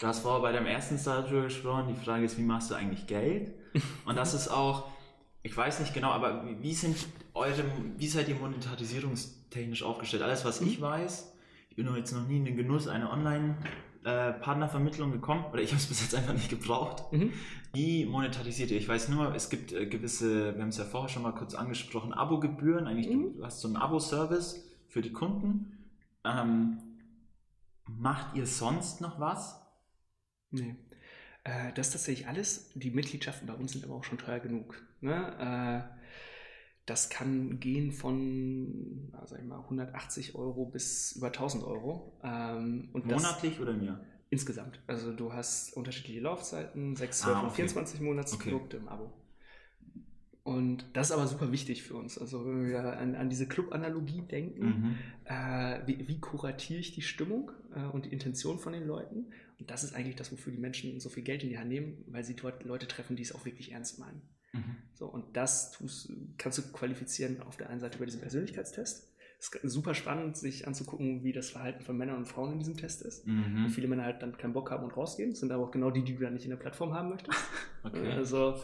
du hast vorher bei deinem ersten Start drüber gesprochen, die Frage ist, wie machst du eigentlich Geld? Und das ist auch, ich weiß nicht genau, aber wie, sind eure, wie seid ihr monetarisierungstechnisch aufgestellt? Alles, was ich weiß, ich bin jetzt noch nie in den Genuss einer Online-Partnervermittlung gekommen, oder ich habe es bis jetzt einfach nicht gebraucht. Mhm. Wie monetarisiert ihr? Ich weiß nur, es gibt äh, gewisse, wir haben es ja vorher schon mal kurz angesprochen, Abogebühren. Eigentlich, Mhm. du, hast so einen Abo-Service für die Kunden. Ähm, macht ihr sonst noch was? Nee. Äh, das ist tatsächlich alles. Die Mitgliedschaften bei uns sind aber auch schon teuer genug. Ne? Äh, das kann gehen von, sag ich mal, 180 Euro bis über 1000 Euro. Ähm, und das Monatlich oder im Jahr? Insgesamt. Also du hast unterschiedliche Laufzeiten, 6, Ah, 12 und okay. 24 Monatsprodukte im Abo. Und das ist aber super wichtig für uns. Also wenn wir an, an diese Club-Analogie denken, Mhm. äh, wie, wie kuratiere ich die Stimmung äh, und die Intention von den Leuten? Und das ist eigentlich das, wofür die Menschen so viel Geld in die Hand nehmen, weil sie dort Leute treffen, die es auch wirklich ernst meinen. Mhm. So, und das tust, kannst du qualifizieren auf der einen Seite über diesen Persönlichkeitstest. Es ist super spannend, sich anzugucken, wie das Verhalten von Männern und Frauen in diesem Test ist. Mhm. Viele Männer halt dann keinen Bock haben und rausgehen. Das sind aber auch genau die, die du dann nicht in der Plattform haben möchtest. Okay. Also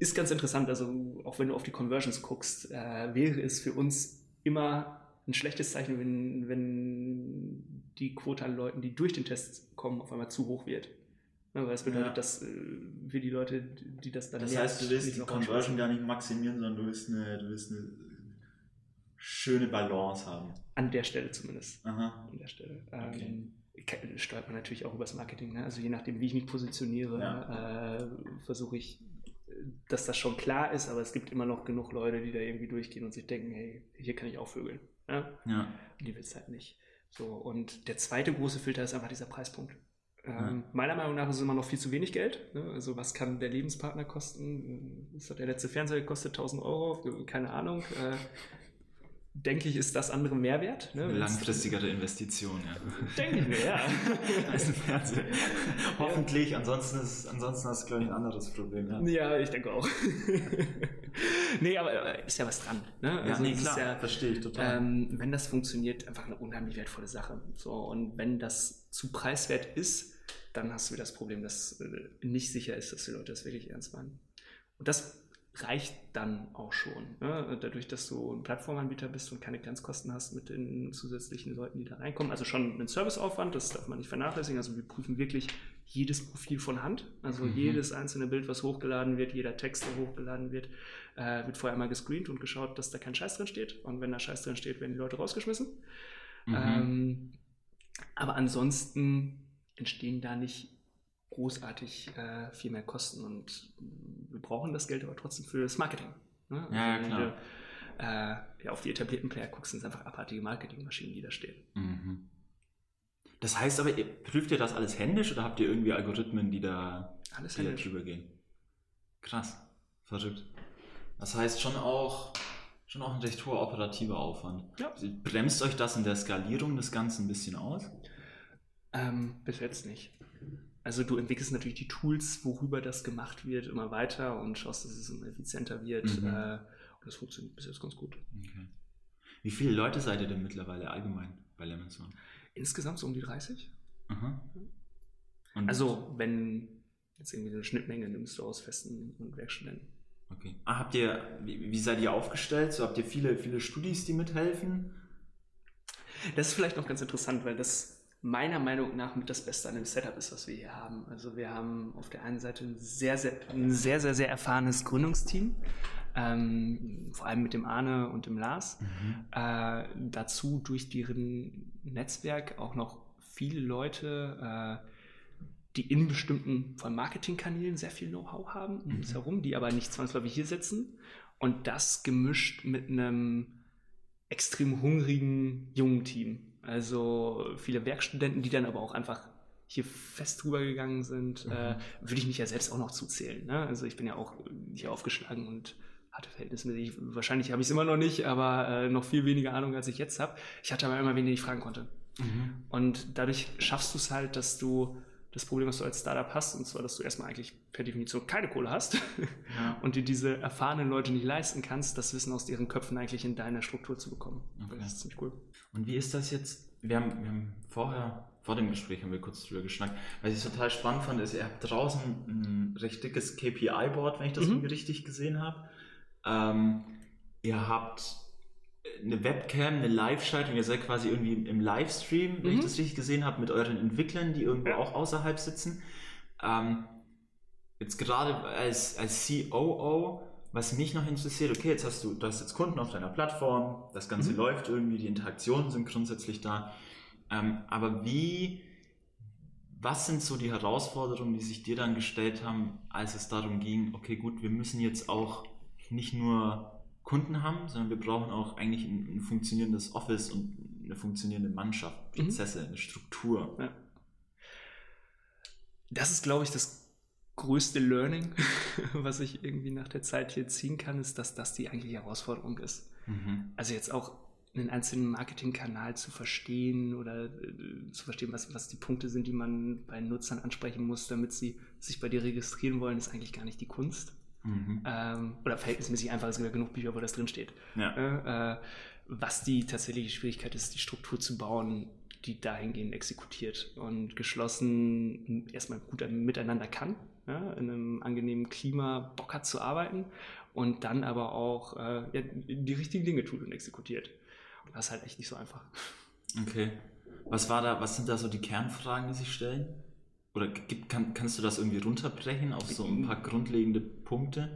ist ganz interessant. Also auch wenn du auf die Conversions guckst, äh, wäre es für uns immer ein schlechtes Zeichen, wenn, wenn die Quote an Leuten, die durch den Test kommen, auf einmal zu hoch wird. Ja, weil das bedeutet, Ja. dass äh, für die Leute, die das dann Das heißt, du willst die Conversion gar nicht maximieren, sondern du willst eine, du willst eine schöne Balance haben. An der Stelle zumindest. Aha. An der Stelle. Okay. Ähm, steuert man natürlich auch übers Marketing. Ne? Also je nachdem, wie ich mich positioniere, äh, versuche ich, äh, dass das schon klar ist, aber es gibt immer noch genug Leute, die da irgendwie durchgehen und sich denken, hey, hier kann ich auch vögeln. Ja? Ja. Und die willst du halt nicht. So, und der zweite große Filter ist einfach dieser Preispunkt. Ähm, Ja. Meiner Meinung nach ist es immer noch viel zu wenig Geld. Ne? Also was kann der Lebenspartner kosten? Was hat der letzte Fernseher gekostet? 1000 Euro? Keine Ahnung. Äh, denke ich, ist das andere Mehrwert. Ne? Eine langfristigere Investition, ja. Denke ich mir, ja. Als ein Fernseher. Hoffentlich, ansonsten, ist, ansonsten hast du, glaube ich, ein anderes Problem. Ja, Ja, ich denke auch. nee, aber äh, ist ja was dran. Ne? ja nee, es ist klar, ja, verstehe ich total. ähm, wenn das funktioniert, einfach eine unheimlich wertvolle Sache. So, und wenn das zu preiswert ist, dann hast du wieder das Problem, dass äh, nicht sicher ist, dass die Leute das wirklich ernst meinen. Und das reicht dann auch schon. Ne? Dadurch, dass du ein Plattformanbieter bist und keine Grenzkosten hast mit den zusätzlichen Leuten, die da reinkommen. Also schon ein Serviceaufwand, das darf man nicht vernachlässigen. Also wir prüfen wirklich jedes Profil von Hand. Also Mhm. jedes einzelne Bild, was hochgeladen wird, jeder Text, der hochgeladen wird, äh, wird vorher mal gescreent und geschaut, dass da kein Scheiß drin steht. Und wenn da Scheiß drin steht, werden die Leute rausgeschmissen. Mhm. Ähm, aber ansonsten entstehen da nicht großartig äh, viel mehr Kosten und wir brauchen das Geld aber trotzdem für das Marketing. Ne? Ja, ja, wenn klar. du, äh, ja, auf die etablierten Player guckst, sind es einfach abartige Marketingmaschinen, die da stehen. Mhm. Das heißt aber, ihr, prüft ihr das alles händisch oder habt ihr irgendwie Algorithmen, die da, Alles die da händisch. drüber gehen? Krass, verrückt. Das heißt schon auch, schon auch ein recht hoher operativer Aufwand. Ja. Bremst euch das in der Skalierung des Ganzen ein bisschen aus? Ähm, bis jetzt nicht. Also du entwickelst natürlich die Tools, worüber das gemacht wird, immer weiter und schaust, dass es immer effizienter wird. Mhm. Äh, und das funktioniert bis jetzt ganz gut. Okay. Wie viele Leute seid ihr denn mittlerweile allgemein bei Lemons One? Insgesamt so um die 30. Aha. Also wenn jetzt irgendwie eine Schnittmenge nimmst du aus Festen und Werkstudenten. Okay. Ah, habt ihr, wie, wie seid ihr aufgestellt? So habt ihr viele, viele Studis, die mithelfen? Das ist vielleicht noch ganz interessant, weil das meiner Meinung nach mit das Beste an dem Setup ist, was wir hier haben. Also wir haben auf der einen Seite ein sehr, sehr, ein sehr, sehr, sehr erfahrenes Gründungsteam. Ähm, vor allem mit dem Arne und dem Lars. Äh, dazu durch deren Netzwerk auch noch viele Leute, äh, die in bestimmten von Marketingkanälen sehr viel Know-how haben um uns Mhm. herum, die aber nicht zwangsläufig hier sitzen. Und das gemischt mit einem extrem hungrigen jungen Team. Also viele Werkstudenten, die dann aber auch einfach hier fest drüber gegangen sind, Mhm. äh, würde ich mich ja selbst auch noch zuzählen. Ne? Also ich bin ja auch hier aufgeschlagen und hatte verhältnismäßig, wahrscheinlich habe ich es immer noch nicht, aber äh, noch viel weniger Ahnung, als ich jetzt habe. Ich hatte aber immer wen, den ich fragen konnte. Mhm. Und dadurch schaffst du es halt, dass du das Problem, was du als Startup hast, und zwar, dass du erstmal eigentlich per Definition keine Kohle hast Ja. und dir diese erfahrenen Leute nicht leisten kannst, das Wissen aus deren Köpfen eigentlich in deiner Struktur zu bekommen. Okay. Das ist ziemlich cool. Und wie ist das jetzt? Wir haben, wir haben vorher, vor dem Gespräch haben wir kurz drüber geschnackt. Was ich total spannend fand, ist, ihr habt draußen ein recht dickes KPI-Board, wenn ich das Mhm. irgendwie richtig gesehen habe. Ähm, ihr habt eine Webcam, eine Live-Schaltung, ihr seid quasi irgendwie im Livestream, wenn Mhm. ich das richtig gesehen habe, mit euren Entwicklern, die irgendwo Ja. auch außerhalb sitzen. Ähm, jetzt gerade als, als COO, was mich noch interessiert, okay, jetzt hast du, du hast jetzt Kunden auf deiner Plattform, das Ganze Mhm. läuft irgendwie, die Interaktionen sind grundsätzlich da. Ähm, aber wie, was sind so die Herausforderungen, die sich dir dann gestellt haben, als es darum ging, okay, gut, wir müssen jetzt auch nicht nur Kunden haben, sondern wir brauchen auch eigentlich ein, ein funktionierendes Office und eine funktionierende Mannschaft, Mhm. Prozesse, eine Struktur. Ja. Das ist, glaube ich, das größte Learning, was ich irgendwie nach der Zeit hier ziehen kann, ist, dass das die eigentliche Herausforderung ist. Mhm. Also jetzt auch einen einzelnen Marketingkanal zu verstehen oder äh, zu verstehen, was, was die Punkte sind, die man bei Nutzern ansprechen muss, damit sie sich bei dir registrieren wollen, ist eigentlich gar nicht die Kunst. Mhm. Ähm, oder verhältnismäßig einfach, es gibt ja genug Bücher, wo das drinsteht. Ja. Äh, was die tatsächliche Schwierigkeit ist, die Struktur zu bauen, die dahingehend exekutiert und geschlossen erstmal gut miteinander kann, ja, in einem angenehmen Klima Bock hat zu arbeiten und dann aber auch äh, ja, die richtigen Dinge tut und exekutiert. Das ist halt echt nicht so einfach. Okay. Was war da, was sind da so die Kernfragen, die sich stellen? Oder gibt, kann, kannst du das irgendwie runterbrechen auf so ein paar grundlegende Punkte?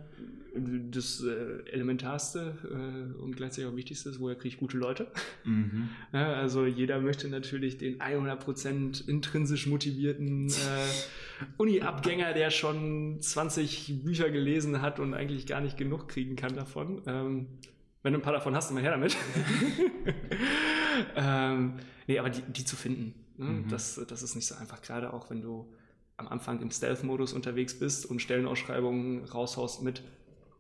Das äh, Elementarste äh, und gleichzeitig auch Wichtigste ist, woher kriege ich gute Leute? Mhm. Ja, also jeder möchte natürlich den 100% intrinsisch motivierten äh, Uni-Abgänger, der schon 20 Bücher gelesen hat und eigentlich gar nicht genug kriegen kann davon. Ähm, wenn du ein paar davon hast, immer her damit. ähm, nee, aber die, die zu finden, ne? mhm. das, das ist nicht so einfach. Gerade auch, wenn du am Anfang im Stealth-Modus unterwegs bist und Stellenausschreibungen raushaust mit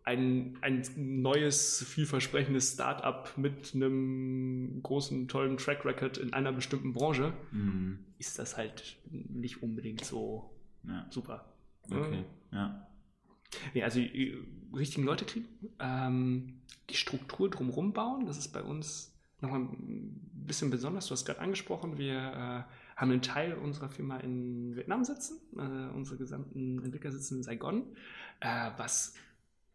ein, ein neues, vielversprechendes Start-up mit einem großen, tollen Track Record in einer bestimmten Branche, mhm. ist das halt nicht unbedingt so ja. super. Okay, ja. Nee, also die richtigen Leute kriegen, ähm, die Struktur drumherum bauen, das ist bei uns nochmal ein bisschen besonders. Du hast gerade angesprochen, wir äh, haben einen Teil unserer Firma in Vietnam sitzen, äh, unsere gesamten Entwickler sitzen in Saigon, äh, was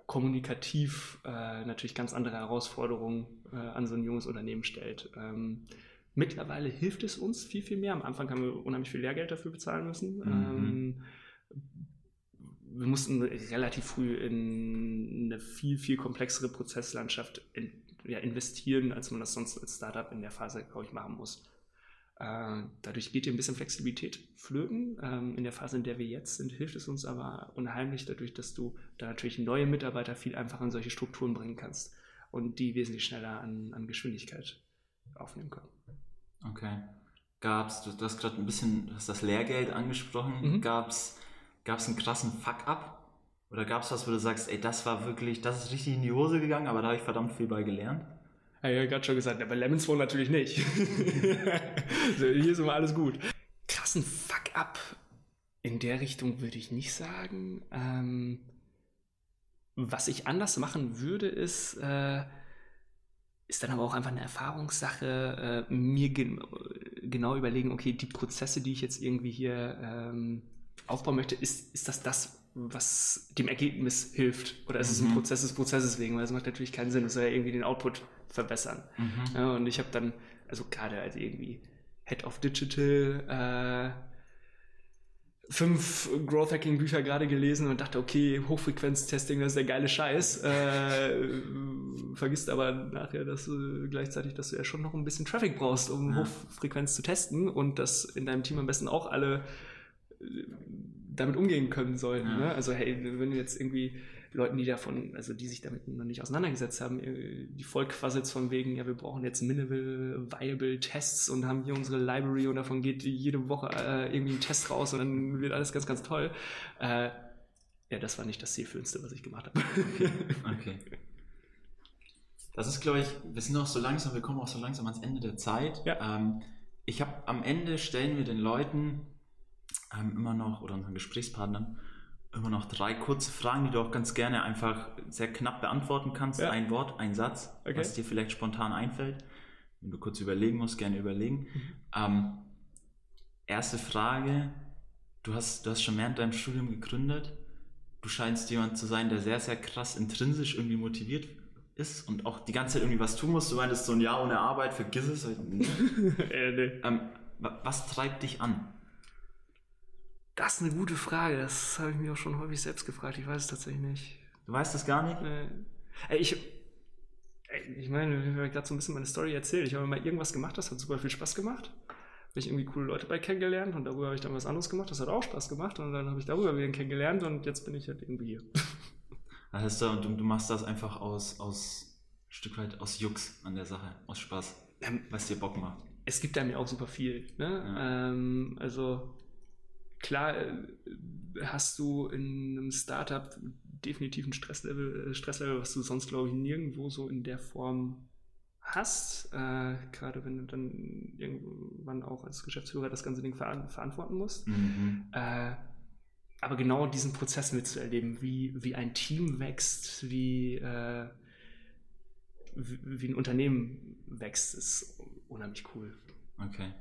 kommunikativ äh, natürlich ganz andere Herausforderungen äh, an so ein junges Unternehmen stellt. Ähm, mittlerweile hilft es uns viel, viel mehr. Am Anfang haben wir unheimlich viel Lehrgeld dafür bezahlen müssen. Mhm. Ähm, wir mussten relativ früh in eine viel, viel komplexere Prozesslandschaft in, ja, investieren, als man das sonst als Startup in der Phase, glaube ich, machen muss. Äh, dadurch geht hier ein bisschen Flexibilität flöten. Ähm, in der Phase, in der wir jetzt sind, hilft es uns aber unheimlich dadurch, dass du da natürlich neue Mitarbeiter viel einfacher in solche Strukturen bringen kannst und die wesentlich schneller an, an Geschwindigkeit aufnehmen können. Okay. Gab es, du hast gerade ein bisschen, du hast das Lehrgeld angesprochen, mhm. gab es Gab es einen krassen Fuck-up? Oder gab es was, wo du sagst, ey, das war wirklich, das ist richtig in die Hose gegangen, aber da habe ich verdammt viel bei gelernt? Ja, ja gerade schon gesagt, aber Lemons wohl natürlich nicht. so, hier ist immer alles gut. Krassen Fuck-up in der Richtung würde ich nicht sagen. Ähm, was ich anders machen würde, ist, äh, ist dann aber auch einfach eine Erfahrungssache, äh, mir gen genau überlegen, okay, die Prozesse, die ich jetzt irgendwie hier ähm, aufbauen möchte, ist, ist das das, was dem Ergebnis hilft? Oder ist mhm. es ein mhm. Prozess des Prozesses wegen? Weil es macht natürlich keinen Sinn, es soll ja irgendwie den Output verbessern. Mhm. Ja, und ich habe dann, also gerade als irgendwie Head of Digital, äh, fünf Growth Hacking Bücher gerade gelesen und dachte, okay, Hochfrequenz-Testing, das ist der geile Scheiß. Äh, vergisst aber nachher, dass du gleichzeitig, dass du ja schon noch ein bisschen Traffic brauchst, um ja. Hochfrequenz zu testen und dass in deinem Team am besten auch alle damit umgehen können sollten. Ja. Ne? Also hey, wenn du jetzt irgendwie Leuten, die davon, also die sich damit noch nicht auseinandergesetzt haben, äh, die vollquasselst von wegen, ja, wir brauchen jetzt Minimal Viable Tests und haben hier unsere Library und davon geht jede Woche äh, irgendwie ein Test raus und dann wird alles ganz, ganz toll. Äh, ja, das war nicht das zielführendste, was ich gemacht habe. okay. Das ist, glaube ich, wir sind auch so langsam, wir kommen auch so langsam ans Ende der Zeit. Ja. Ähm, ich habe am Ende stellen wir den Leuten ähm, immer noch, oder unseren Gesprächspartnern, immer noch drei kurze Fragen, die du auch ganz gerne einfach sehr knapp beantworten kannst. Ja. Ein Wort, ein Satz, okay. was dir vielleicht spontan einfällt. Wenn du kurz überlegen musst, gerne überlegen. Mhm. Ähm, erste Frage, du hast, du hast schon während deinem Studium gegründet. Du scheinst jemand zu sein, der sehr, sehr krass intrinsisch irgendwie motiviert ist und auch die ganze Zeit irgendwie was tun muss. Du meinst so ein Jahr ohne Arbeit, vergiss es. äh, nee. ähm, was treibt dich an? Das ist eine gute Frage. Das habe ich mir auch schon häufig selbst gefragt. Ich weiß es tatsächlich nicht. Du weißt das gar nicht? Nee. Ich, ich meine, ich habe gerade so ein bisschen meine Story erzählt. Ich habe mal irgendwas gemacht, das hat super viel Spaß gemacht. Habe ich irgendwie coole Leute bei kennengelernt und darüber habe ich dann was anderes gemacht, das hat auch Spaß gemacht und dann habe ich darüber wieder kennengelernt und jetzt bin ich halt irgendwie hier. Das heißt, du, du machst das einfach aus, aus ein Stück weit aus Jux an der Sache, aus Spaß, ähm, was dir Bock macht. Es gibt da mir auch super viel. Ne? Ja. Ähm, also klar äh, hast du in einem Startup definitiv ein Stresslevel, äh, Stresslevel, was du sonst, glaube ich, nirgendwo so in der Form hast, äh, gerade wenn du dann irgendwann auch als Geschäftsführer das ganze Ding ver verantworten musst. Mhm. Äh, aber genau diesen Prozess mitzuerleben, wie, wie ein Team wächst, wie, äh, wie, wie, ein Unternehmen wächst, ist unheimlich cool. Okay.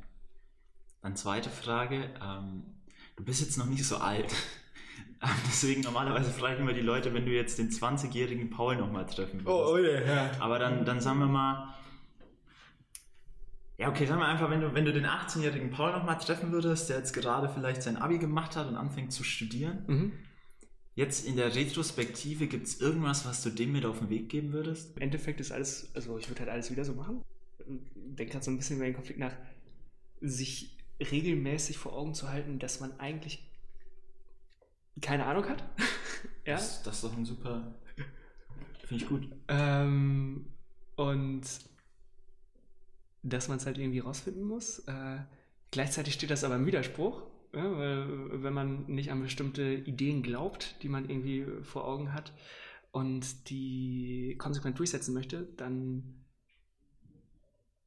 Dann zweite Frage. Ähm, du bist jetzt noch nicht so alt. Deswegen normalerweise frage ich immer die Leute, wenn du jetzt den 20-jährigen Paul nochmal treffen würdest. Oh, oh yeah, ja. Aber dann, dann sagen wir mal, ja, okay, sagen wir einfach, wenn du, wenn du den 18-jährigen Paul nochmal treffen würdest, der jetzt gerade vielleicht sein Abi gemacht hat und anfängt zu studieren. Mhm. Jetzt in der Retrospektive, gibt es irgendwas, was du dem mit auf den Weg geben würdest? Im Endeffekt ist alles, also ich würde halt alles wieder so machen. Denke gerade so ein bisschen über den Konflikt nach, sich regelmäßig vor Augen zu halten, dass man eigentlich keine Ahnung hat. ja? Das, das, ist doch ein super, finde ich gut. Ähm, und dass man es halt irgendwie rausfinden muss. Äh, gleichzeitig steht das aber im Widerspruch, ja, weil wenn man nicht an bestimmte Ideen glaubt, die man irgendwie vor Augen hat und die konsequent durchsetzen möchte, dann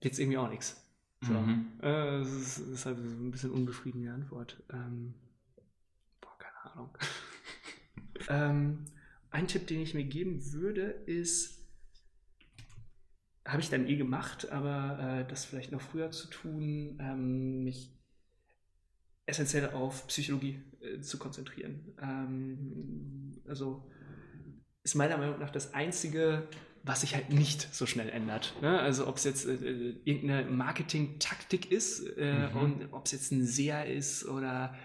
es irgendwie auch nichts. So. Mhm. Äh, das, ist, halt so ein bisschen unbefriedigende Antwort. Ähm, boah, keine Ahnung. ähm, ein Tipp, den ich mir geben würde, ist, habe ich dann eh gemacht, aber äh, das vielleicht noch früher zu tun, ähm, mich essentiell auf Psychologie äh, zu konzentrieren. Ähm, also ist meiner Meinung nach das Einzige, was sich halt nicht so schnell ändert. Ne? Also ob es jetzt äh, äh irgendeine Marketing-Taktik ist äh, mhm. und ob es jetzt ein SEA ist oder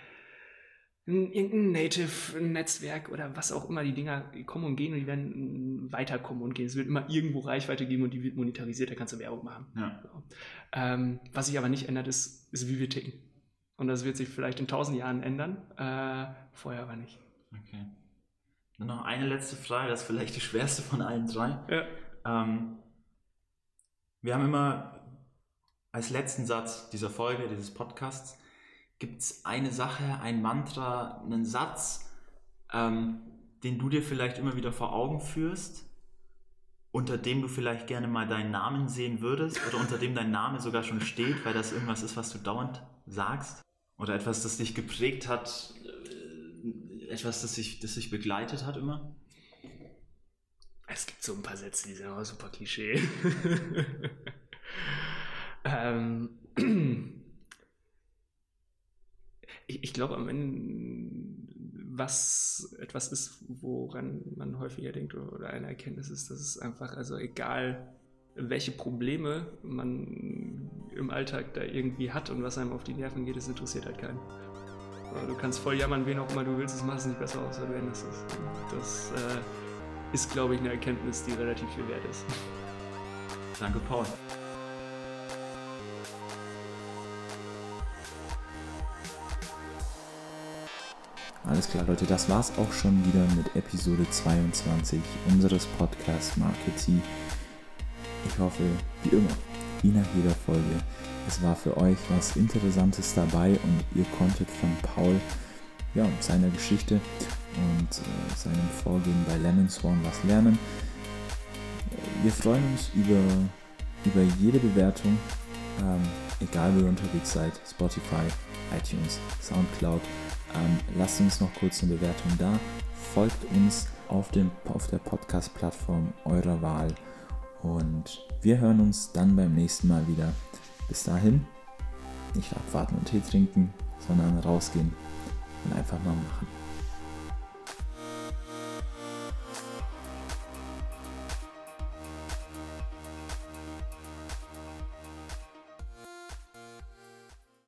irgendein Native-Netzwerk oder was auch immer, die Dinger kommen und gehen und die werden weiterkommen und gehen. Es wird immer irgendwo Reichweite geben und die wird monetarisiert, da kannst du Werbung machen. Ja. So. Ähm, was sich aber nicht ändert, ist, ist, wie wir ticken. Und das wird sich vielleicht in tausend Jahren ändern, äh, vorher aber nicht. Okay. Noch eine letzte Frage, das ist vielleicht die schwerste von allen drei. Ja. Ähm, wir haben immer als letzten Satz dieser Folge, dieses Podcasts, Gibt es eine Sache, ein Mantra, einen Satz, ähm, den du dir vielleicht immer wieder vor Augen führst, unter dem du vielleicht gerne mal deinen Namen sehen würdest oder unter dem dein Name sogar schon steht, weil das irgendwas ist, was du dauernd sagst? Oder etwas, das dich geprägt hat, etwas, das sich, das sich begleitet hat immer? Es gibt so ein paar Sätze, die sind aber super Klischee. ähm, ich, ich glaube am Ende, was etwas ist, woran man häufiger denkt oder eine Erkenntnis ist, dass es einfach, also egal welche Probleme man im Alltag da irgendwie hat und was einem auf die Nerven geht, das interessiert halt keinen. Du kannst voll jammern, wen auch immer du willst, es macht es nicht besser aus, als du änderst es. Das äh, ist, glaube ich, eine Erkenntnis, die relativ viel wert ist. Danke, Paul. Alles klar, Leute, das war's auch schon wieder mit Episode 22 unseres Podcasts Marketing. Ich hoffe, wie immer, wie nach jeder Folge, es war für euch was Interessantes dabei und ihr konntet von Paul, ja, seiner Geschichte und äh, seinem Vorgehen bei Lemon Swan was lernen. Wir freuen uns über, über jede Bewertung, ähm, egal wo ihr unterwegs seid, Spotify, iTunes, Soundcloud ähm, lasst uns noch kurz eine Bewertung da. Folgt uns auf, dem, auf der Podcast-Plattform eurer Wahl. Und wir hören uns dann beim nächsten Mal wieder. Bis dahin, nicht abwarten und Tee trinken, sondern rausgehen und einfach mal machen.